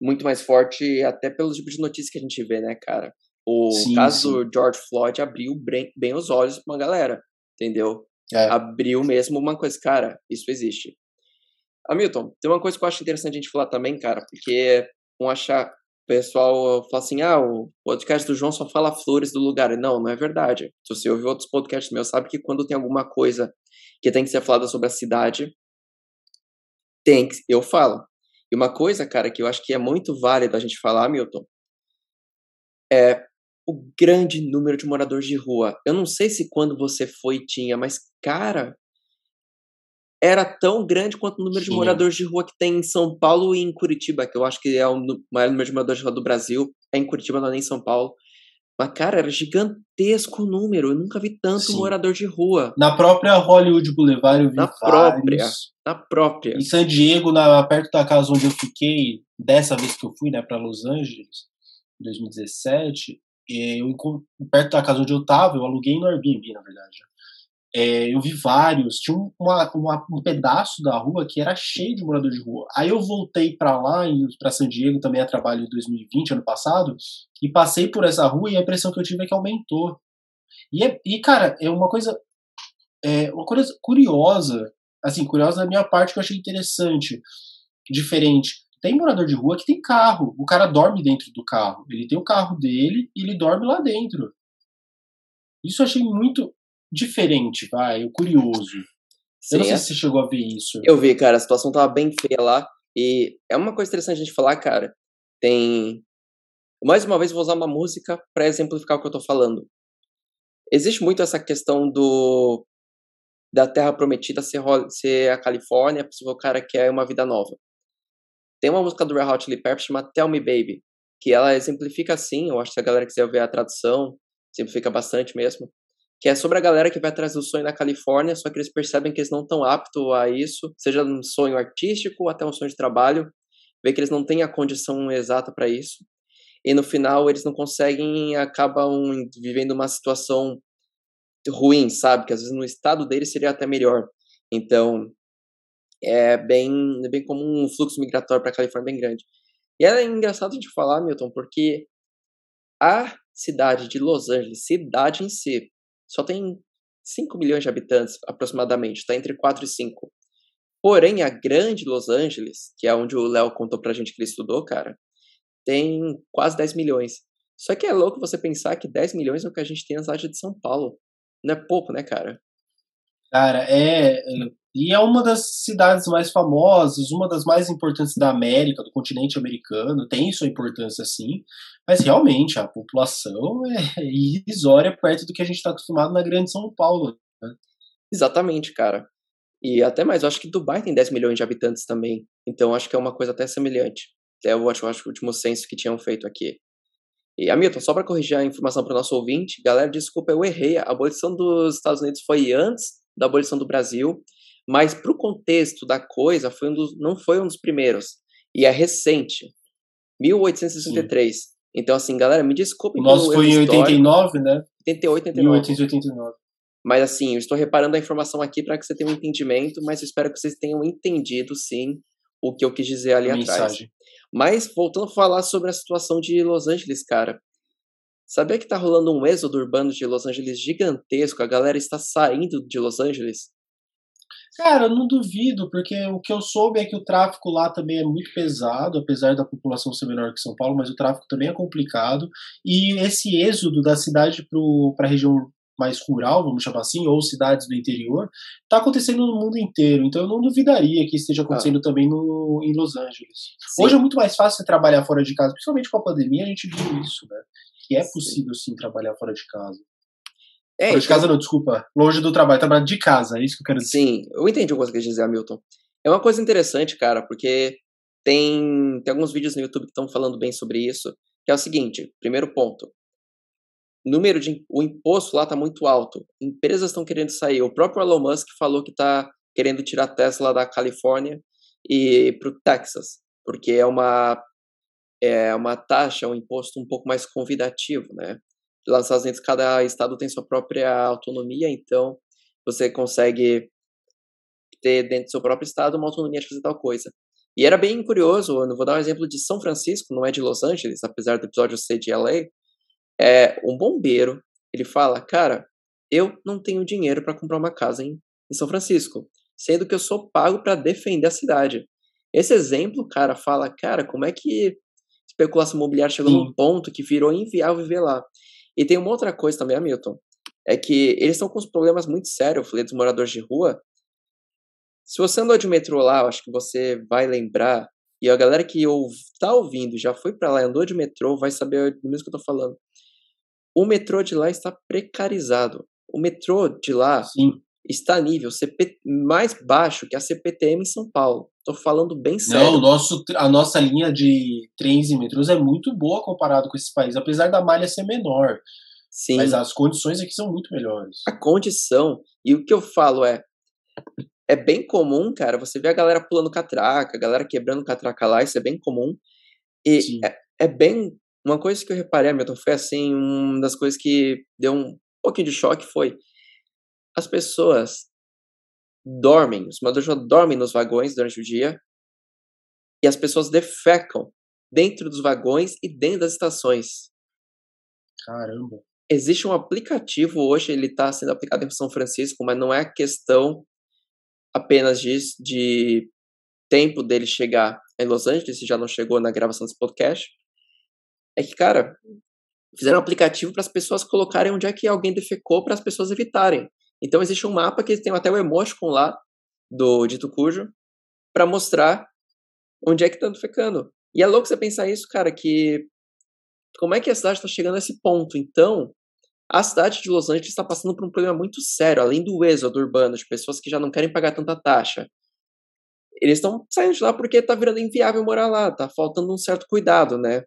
S1: muito mais forte até pelo tipo de notícia que a gente vê, né, cara? O sim, caso sim. do George Floyd abriu bem, bem os olhos pra uma galera, entendeu? É. Abriu mesmo uma coisa, cara, isso existe. Hamilton, tem uma coisa que eu acho interessante a gente falar também, cara, porque vão achar pessoal fala assim: ah, o podcast do João só fala flores do lugar. Não, não é verdade. Se você ouviu outros podcasts meus, sabe que quando tem alguma coisa que tem que ser falada sobre a cidade, tem que, eu falo. E uma coisa, cara, que eu acho que é muito válido a gente falar, Milton, é o grande número de moradores de rua. Eu não sei se quando você foi tinha, mas, cara, era tão grande quanto o número Sim. de moradores de rua que tem em São Paulo e em Curitiba, que eu acho que é o maior número de moradores de rua do Brasil, é em Curitiba, não é nem em São Paulo. Mas, cara, era gigantesco o número. Eu nunca vi tanto
S2: Sim.
S1: morador de rua.
S2: Na própria Hollywood Boulevard eu vi
S1: Na
S2: vários.
S1: própria. Na própria.
S2: Em San Diego, na, perto da casa onde eu fiquei, dessa vez que eu fui, né, para Los Angeles, em 2017, eh, eu, perto da casa onde eu tava, eu aluguei no Airbnb, na verdade. Eh, eu vi vários, tinha um, uma- uma- um pedaço da rua que era cheio de morador de rua. Aí eu voltei para lá, para San Diego, também a trabalho em 2020, ano passado, e passei por essa rua e a impressão que eu tive é que aumentou. E, é- e cara, é uma coisa, é uma coisa curiosa, assim, curiosa da minha parte que eu achei interessante, diferente. Tem morador de rua que tem carro, o cara dorme dentro do carro. Ele tem o carro dele e ele dorme lá dentro. Isso eu achei muito diferente, vai, curioso.
S1: Sim,
S2: eu não sei
S1: é.
S2: se você chegou a ver isso.
S1: Eu vi, cara, a situação tava bem feia lá. E é uma coisa interessante a gente falar, cara. Tem. Mais uma vez, vou usar uma música para exemplificar o que eu tô falando. Existe muito essa questão do. Da Terra Prometida ser, ser a Califórnia, se o cara quer uma vida nova. Tem uma música do Red Hot Chili Peppers chamada Tell Me Baby, que ela exemplifica assim, eu acho que se a galera quiser ver a tradução, simplifica bastante mesmo, que é sobre a galera que vai atrás do sonho na Califórnia, só que eles percebem que eles não estão aptos a isso, seja um sonho artístico ou até um sonho de trabalho, vê que eles não têm a condição exata para isso, e no final eles não conseguem, acabam vivendo uma situação ruim, sabe? Que às vezes no estado deles seria até melhor. Então, é bem, é bem comum um fluxo migratório para a Califórnia bem grande. E é engraçado gente falar, Milton, porque a cidade de Los Angeles, cidade em si, só tem 5 milhões de habitantes aproximadamente, está entre 4 e 5. Porém, a grande Los Angeles, que é onde o Léo contou pra gente que ele estudou, cara, tem quase 10 milhões. Só que é louco você pensar que 10 milhões é o que a gente tem na cidade de São Paulo. Não é pouco, né, cara?
S2: Cara, é. E é uma das cidades mais famosas, uma das mais importantes da América, do continente americano, tem sua importância sim, mas realmente a população é irrisória perto do que a gente está acostumado na grande São Paulo.
S1: Exatamente, cara. E até mais, eu acho que Dubai tem 10 milhões de habitantes também. Então acho que é uma coisa até semelhante. Até o último censo que tinham feito aqui. E Hamilton, só para corrigir a informação para o nosso ouvinte, galera, desculpa, eu errei. A abolição dos Estados Unidos foi antes da abolição do Brasil, mas para o contexto da coisa, foi um dos, não foi um dos primeiros. E é recente 1863. Então, assim, galera, me desculpem
S2: O nosso foi em
S1: erro histórico.
S2: 89, né?
S1: 88, 89.
S2: 1889.
S1: Mas assim, eu estou reparando a informação aqui para que você tenha um entendimento, mas eu espero que vocês tenham entendido, sim, o que eu quis dizer ali
S2: A
S1: atrás.
S2: mensagem.
S1: Mas, voltando a falar sobre a situação de Los Angeles, cara. Sabia que tá rolando um êxodo urbano de Los Angeles gigantesco? A galera está saindo de Los Angeles?
S2: Cara, não duvido, porque o que eu soube é que o tráfico lá também é muito pesado, apesar da população ser menor que São Paulo, mas o tráfico também é complicado. E esse êxodo da cidade para a região mais rural, vamos chamar assim, ou cidades do interior, está acontecendo no mundo inteiro. Então eu não duvidaria que esteja acontecendo também no, em Los Angeles.
S1: Sim.
S2: Hoje é muito mais fácil trabalhar fora de casa, principalmente com a pandemia, a gente viu isso, né? Que é
S1: Sim.
S2: possível sim trabalhar fora de casa.
S1: É,
S2: de
S1: então-
S2: casa não, desculpa. Longe do trabalho, trabalhar de casa, é isso que eu quero dizer.
S1: Sim, eu entendi o que você quis dizer, Hamilton. É uma coisa interessante, cara, porque tem, tem alguns vídeos no YouTube que estão falando bem sobre isso, que é o seguinte, primeiro ponto, número de, o imposto lá tá muito alto, empresas estão querendo sair, o próprio Elon Musk falou que tá querendo tirar a Tesla da Califórnia e pro Texas, porque é uma, é uma taxa, um imposto um pouco mais convidativo, né? Lá nos Estados Unidos, cada estado tem sua própria autonomia, então você consegue ter dentro do seu próprio estado uma autonomia de fazer tal coisa. E era bem curioso, eu vou dar um exemplo de São Francisco, não é de Los Angeles, apesar do episódio ser de LA. É um bombeiro, ele fala, cara, eu não tenho dinheiro para comprar uma casa em, em São Francisco, sendo que eu sou pago para defender a cidade. Esse exemplo, cara, fala, cara, como é que especulação imobiliária chegou
S2: Sim.
S1: num ponto que virou inviável viver lá. E tem uma outra coisa também, Hamilton, é que eles estão com uns problemas muito sérios, eu falei dos moradores de rua. Se você andou de metrô lá, eu acho que você vai lembrar, e a galera que ouv, tá ouvindo, já foi para lá, andou de metrô, vai saber do mesmo que eu tô falando. O metrô de lá está precarizado. O metrô de lá,
S2: Sim.
S1: Está nível CP mais baixo que a CPTM em São Paulo. Estou falando bem sério.
S2: Não, nosso, a nossa linha de trens e metrôs é muito boa comparado com esses países, apesar da malha ser menor.
S1: Sim.
S2: Mas as condições aqui são muito melhores.
S1: A condição. E o que eu falo é. É bem comum, cara, você vê a galera pulando catraca, a galera quebrando catraca lá, isso é bem comum. E é, é, bem. Uma coisa que eu reparei, Hamilton, foi assim, uma das coisas que deu um pouquinho de choque foi as pessoas dormem, os moradores dormem nos vagões durante o dia e as pessoas defecam dentro dos vagões e dentro das estações.
S2: Caramba.
S1: Existe um aplicativo hoje, ele está sendo aplicado em São Francisco, mas não é questão apenas de, de tempo dele chegar em Los Angeles, se já não chegou na gravação desse podcast. É que, cara, fizeram um aplicativo para as pessoas colocarem onde é que alguém defecou para as pessoas evitarem. Então existe um mapa que tem até o emoticon lá do dito cujo para mostrar onde é que tá defecando. E é louco você pensar isso, cara, que como é que a cidade está chegando a esse ponto? Então, a cidade de Los Angeles está passando por um problema muito sério, além do êxodo urbano, de pessoas que já não querem pagar tanta taxa. Eles estão saindo de lá porque está virando inviável morar lá, está faltando um certo cuidado, né?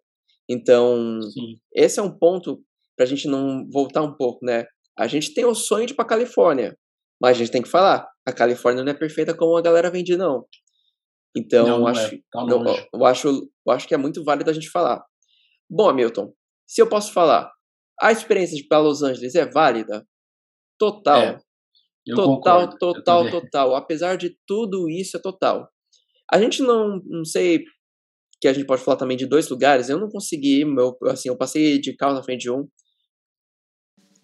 S1: Então, Sim. esse é um ponto para a gente não voltar um pouco, né? A gente tem o sonho de ir para Califórnia, mas a gente tem que falar, a Califórnia não é perfeita como a galera vende, não. Então, não, acho, é. tá eu, eu, acho, eu acho que é muito válido a gente falar. Bom, Hamilton, se eu posso falar, a experiência de ir para Los Angeles é válida? Total. É, total, concordo, total, total. Apesar de tudo isso, é total. A gente não, não sei que a gente pode falar também de dois lugares. Eu não consegui, meu, assim, eu passei de carro na frente de um,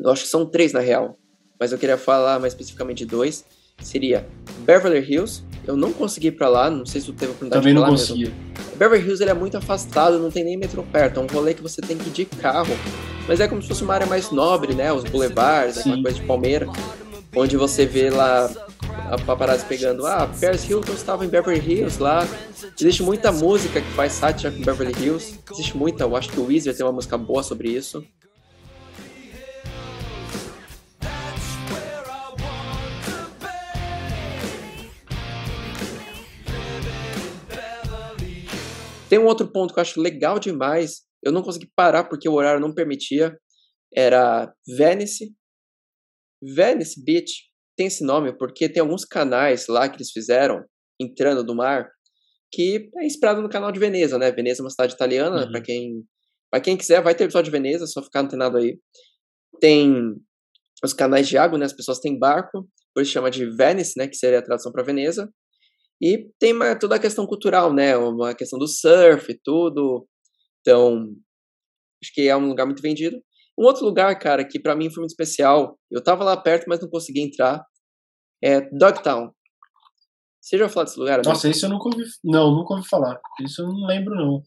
S1: eu acho que são três na real, mas eu queria falar mais especificamente de dois. Seria Beverly Hills. Eu não consegui ir pra lá, não sei se tu teve oportunidade
S2: Também
S1: de
S2: não consegui.
S1: Mesmo. Beverly Hills ele é muito afastado, não tem nem metrô perto. É um rolê que você tem que ir de carro. Mas é como se fosse uma área mais nobre, né? Os boulevards, aquela coisa de Palmeira. Onde você vê lá a paparazzi pegando, ah, Paris Hilton estava em Beverly Hills lá. Existe muita música que faz sátira com Beverly Hills. Existe muita, eu acho que o Weezer tem uma música boa sobre isso. Tem um outro ponto que eu acho legal demais. Eu não consegui parar porque o horário não permitia. Era Venice. Venice Beach tem esse nome porque tem alguns canais lá que eles fizeram entrando do mar que é inspirado no canal de Veneza, né? Veneza é uma cidade italiana, uhum. para quem para quem quiser vai ter episódio de Veneza, só ficar antenado aí. Tem os canais de água, né? As pessoas têm barco, por isso chama de Venice, né? Que seria a tradução para Veneza. E tem uma, toda a questão cultural, né? Uma questão do surf, tudo. Então, acho que é um lugar muito vendido. Um outro lugar, cara, que para mim foi muito especial, eu tava lá perto, mas não consegui entrar, é Dogtown. Você já falou desse lugar?
S2: Amigo? Nossa, isso eu nunca ouvi. Não, nunca ouvi falar. Isso eu não lembro, não.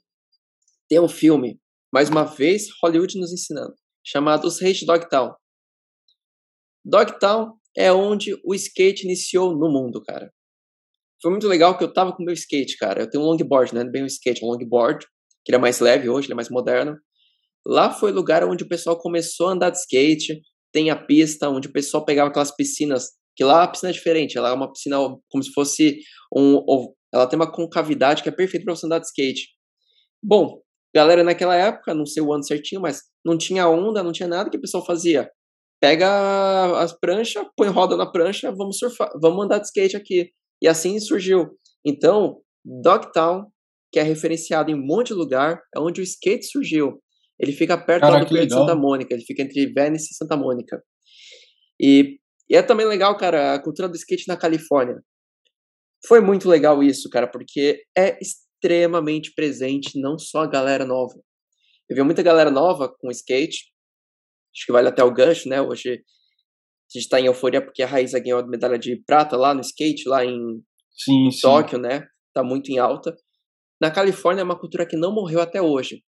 S1: Tem um filme, mais uma vez, Hollywood nos ensinando, chamado Os Reis de Dogtown. Dogtown é onde o skate iniciou no mundo, cara foi muito legal que eu tava com meu skate, cara. Eu tenho um longboard, né? Bem um skate, um longboard, que ele é mais leve hoje, ele é mais moderno. Lá foi o lugar onde o pessoal começou a andar de skate. Tem a pista onde o pessoal pegava aquelas piscinas, que lá a piscina é diferente, ela é uma piscina como se fosse um. Ela tem uma concavidade que é perfeita para você andar de skate. Bom, galera, naquela época, não sei o ano certinho, mas não tinha onda, não tinha nada que o pessoal fazia. Pega as pranchas, põe roda na prancha, vamos surfar, vamos andar de skate aqui. E assim surgiu. Então, Dogtown, que é referenciado em um monte de lugar, é onde o skate surgiu. Ele fica perto Cara, do Pier de Santa Mônica, ele fica entre Venice e Santa Mônica. E, e é também legal, cara, a cultura do skate na Califórnia. Foi muito legal isso, cara, porque é extremamente presente, não só a galera nova. Eu vi muita galera nova com skate, acho que vale até o gancho, né? Hoje a gente está em euforia porque a Raíza ganhou a medalha de prata lá no skate, lá em,
S2: sim,
S1: em Tóquio, né? Tá muito em alta. Na Califórnia é uma cultura que não morreu até hoje.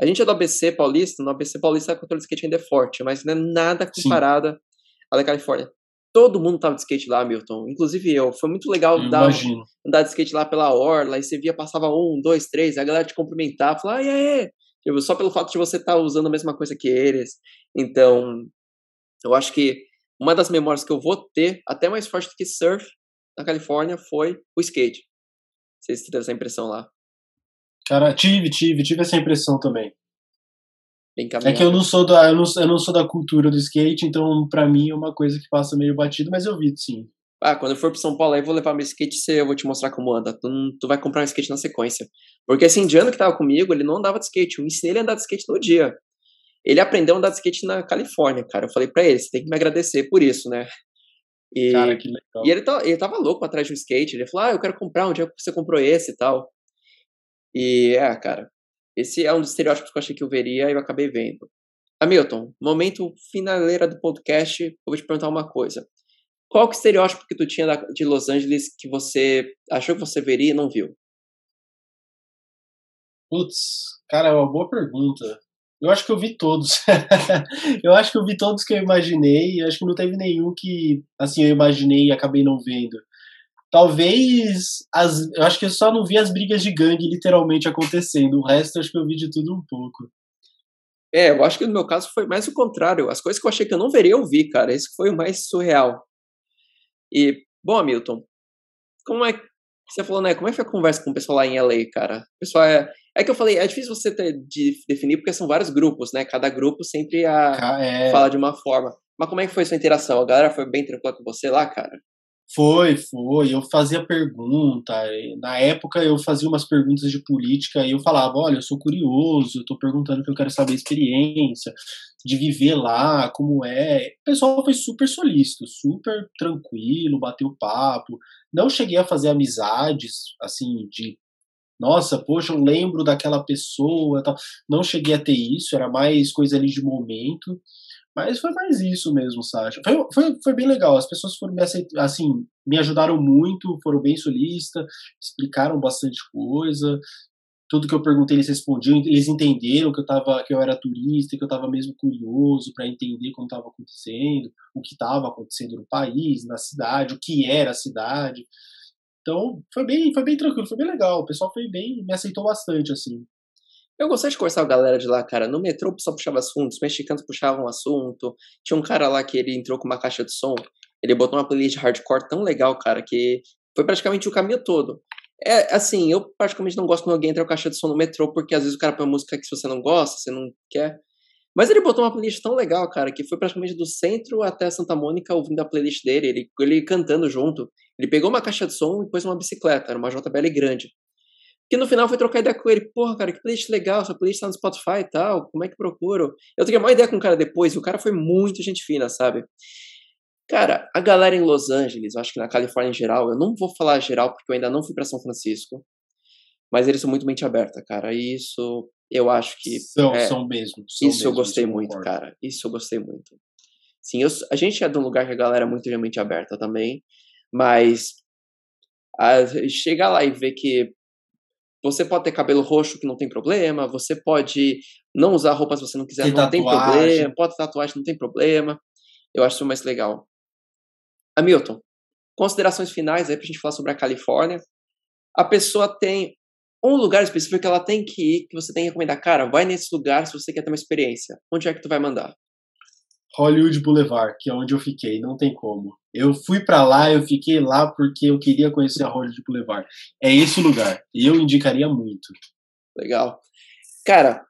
S1: A gente é do ABC paulista, no ABC paulista a cultura de skate ainda é forte, mas não é nada comparada sim. à da Califórnia. Todo mundo tava de skate lá, Milton, inclusive eu. Foi muito legal dar, andar de skate lá pela orla, e você via, passava um, dois, três, a galera te cumprimentar, falar, e aí? Tipo, só pelo fato de você estar tá usando a mesma coisa que eles. Então, eu acho que uma das memórias que eu vou ter, até mais forte do que surf na Califórnia, foi o skate. Não sei se você teve essa impressão lá.
S2: Cara, tive, tive, tive essa impressão também.
S1: Bem
S2: É que eu não sou da, eu não, eu não sou da cultura do skate, então pra mim é uma coisa que passa meio batido, mas eu vi sim.
S1: Ah, quando eu for pro São Paulo aí, vou levar meu skate e eu vou te mostrar como anda. Tu, tu vai comprar um skate na sequência. Porque esse indiano que tava comigo, ele não andava de skate. Eu ensinei ele a andar de skate no dia. Ele aprendeu a andar de skate na Califórnia, cara. Eu falei pra ele, você tem que me agradecer por isso, né? E,
S2: Cara, que legal.
S1: e ele, tá, ele tava louco atrás de um skate. Ele falou, ah, eu quero comprar, onde é que você comprou esse e tal? E, é, cara, esse é um dos estereótipos que eu achei que eu veria e eu acabei vendo. Hamilton, momento finaleira do podcast, eu vou te perguntar uma coisa. Qual que é o estereótipo que tu tinha de Los Angeles que você achou que você veria e não viu?
S2: Putz, cara, é uma boa pergunta. Eu acho que eu vi todos. eu acho que eu vi todos que eu imaginei. Eu acho que não teve nenhum que, assim, eu imaginei e acabei não vendo. Talvez. As, eu acho que eu só não vi as brigas de gangue literalmente acontecendo. O resto eu acho que eu vi de tudo um pouco.
S1: É, eu acho que no meu caso foi mais o contrário. As coisas que eu achei que eu não veria, eu vi, cara. Esse foi o mais surreal. E, bom, Hamilton, como é você falou, né? Como é que foi a conversa com o pessoal lá em LA, cara? O pessoal é. É que eu falei, é difícil você ter, de definir porque são vários grupos, né? Cada grupo sempre a,
S2: É,
S1: fala de uma forma. Mas como é que foi sua interação? A galera foi bem tranquila com você lá, cara?
S2: Foi, foi. Eu fazia pergunta. Na época eu fazia umas perguntas de política e eu falava: olha, eu sou curioso, eu tô perguntando que eu quero saber a experiência de viver lá, como é. O pessoal foi super solícito, super tranquilo, bateu papo. Não cheguei a fazer amizades, assim, de. Nossa, poxa, eu lembro daquela pessoa. Tal. Não cheguei a ter isso, era mais coisa ali de momento. Mas foi mais isso mesmo, Sasha. Foi, foi, foi bem legal. As pessoas foram me aceit- assim, me ajudaram muito, foram bem solistas, explicaram bastante coisa. Tudo que eu perguntei eles respondiam, eles entenderam que eu tava, que eu era turista, que eu estava mesmo curioso para entender como estava acontecendo, o que estava acontecendo no país, na cidade, o que era a cidade. Então, foi bem, foi bem tranquilo, foi bem legal. O pessoal foi bem, me aceitou bastante assim.
S1: Eu gostei de conversar com a galera de lá, cara. No metrô o pessoal puxava assuntos, os mexicanos puxavam assunto. Tinha um cara lá que ele entrou com uma caixa de som, ele botou uma playlist hardcore tão legal, cara, que foi praticamente o caminho todo. É, assim, eu praticamente não gosto quando alguém entra com caixa de som no metrô, porque às vezes o cara põe música que você não gosta, você não quer. Mas ele botou uma playlist tão legal, cara, que foi praticamente do centro até Santa Mônica ouvindo a playlist dele, ele, ele cantando junto. Ele pegou uma caixa de som e pôs uma bicicleta, era uma JBL grande. Que no final foi trocar ideia com ele. Porra, cara, que playlist legal, essa playlist tá no Spotify e tal, como é que procuro? Eu troquei uma ideia com o cara depois, e o cara foi muito gente fina, sabe? Cara, a galera em Los Angeles, eu acho que na Califórnia em geral, eu não vou falar geral porque eu ainda não fui para São Francisco, mas eles são muito mente aberta, cara. E isso eu acho que.
S2: São,
S1: é,
S2: são mesmo. São
S1: isso eu
S2: mesmo,
S1: gostei
S2: eu
S1: muito,
S2: concordo.
S1: cara. Isso eu gostei muito. Sim, eu, a gente é de um lugar que a galera é muito de mente aberta também, mas a, chegar lá e ver que você pode ter cabelo roxo que não tem problema, você pode não usar roupa se você não quiser,
S2: Ter
S1: não tem
S2: tatuagem.
S1: problema, pode ter tatuagem, não tem problema. Eu acho isso mais legal. Hamilton, considerações finais aí pra gente falar sobre a Califórnia. A pessoa tem um lugar específico que ela tem que ir, que você tem que recomendar. Cara, vai nesse lugar se você quer ter uma experiência. Onde é que tu vai mandar?
S2: Hollywood Boulevard, que é onde eu fiquei, não tem como. Eu fui pra lá, eu fiquei lá porque eu queria conhecer a Hollywood Boulevard. É esse o lugar. E eu indicaria muito.
S1: Legal. Cara,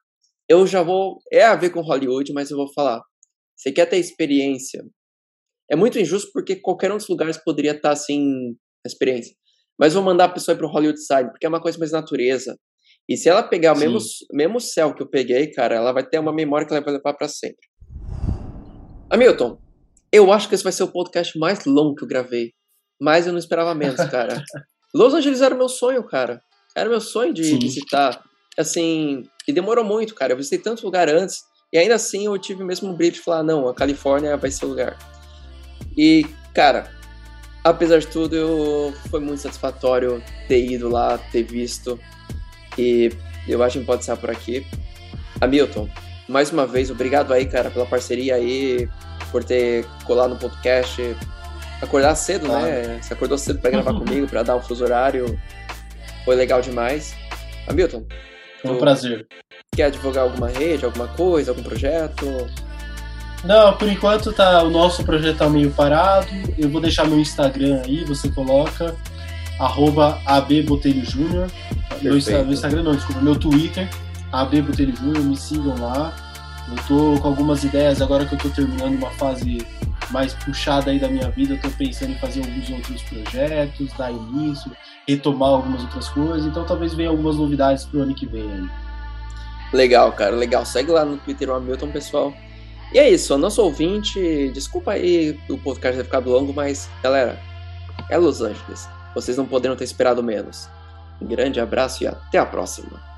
S1: eu já vou. É a ver com Hollywood, mas eu vou falar. Você quer ter experiência? É muito injusto porque qualquer um dos lugares poderia estar assim, experiência. Mas vou mandar a pessoa ir pro Hollywood Side, porque é uma coisa mais natureza. E se ela pegar o
S2: Sim.
S1: mesmo, mesmo céu que eu peguei, cara, ela vai ter uma memória que ela vai levar pra sempre. Hamilton, eu acho que esse vai ser o podcast mais longo que eu gravei. Mas eu não esperava menos, cara. Los Angeles era o meu sonho, cara. Era meu sonho de
S2: Sim.
S1: visitar. Assim, e demorou muito, cara. Eu visitei tantos lugares antes. E ainda assim eu tive o mesmo brilho de falar, não, a Califórnia vai ser o lugar. E, cara, apesar de tudo, eu, foi muito satisfatório ter ido lá, ter visto. E eu acho que pode estar por aqui. Hamilton, mais uma vez, obrigado aí, cara, pela parceria aí, por ter colado no podcast. Acordar cedo, né? Você acordou cedo pra gravar comigo, pra dar um fuso horário. Foi legal demais. Hamilton,
S2: Foi um prazer.
S1: quer divulgar alguma rede, alguma coisa, algum projeto?
S2: Não, por enquanto tá, o nosso projeto tá meio parado. Eu vou deixar meu Instagram aí, você coloca arroba abbotelhojúnior. Meu, meu Instagram não, desculpa, meu Twitter, abbotelhojúnior, me sigam lá. Eu tô com algumas ideias agora que eu tô terminando uma fase mais puxada aí da minha vida, eu tô pensando em fazer alguns outros projetos, dar início, retomar algumas outras coisas, então talvez venha algumas novidades pro ano que vem aí.
S1: Legal, cara, legal. Segue lá no Twitter o Hamilton, pessoal. E é isso, nosso ouvinte, desculpa aí o podcast ter ficado longo, mas galera, é Los Angeles. Vocês não poderiam ter esperado menos. Um grande abraço e até a próxima.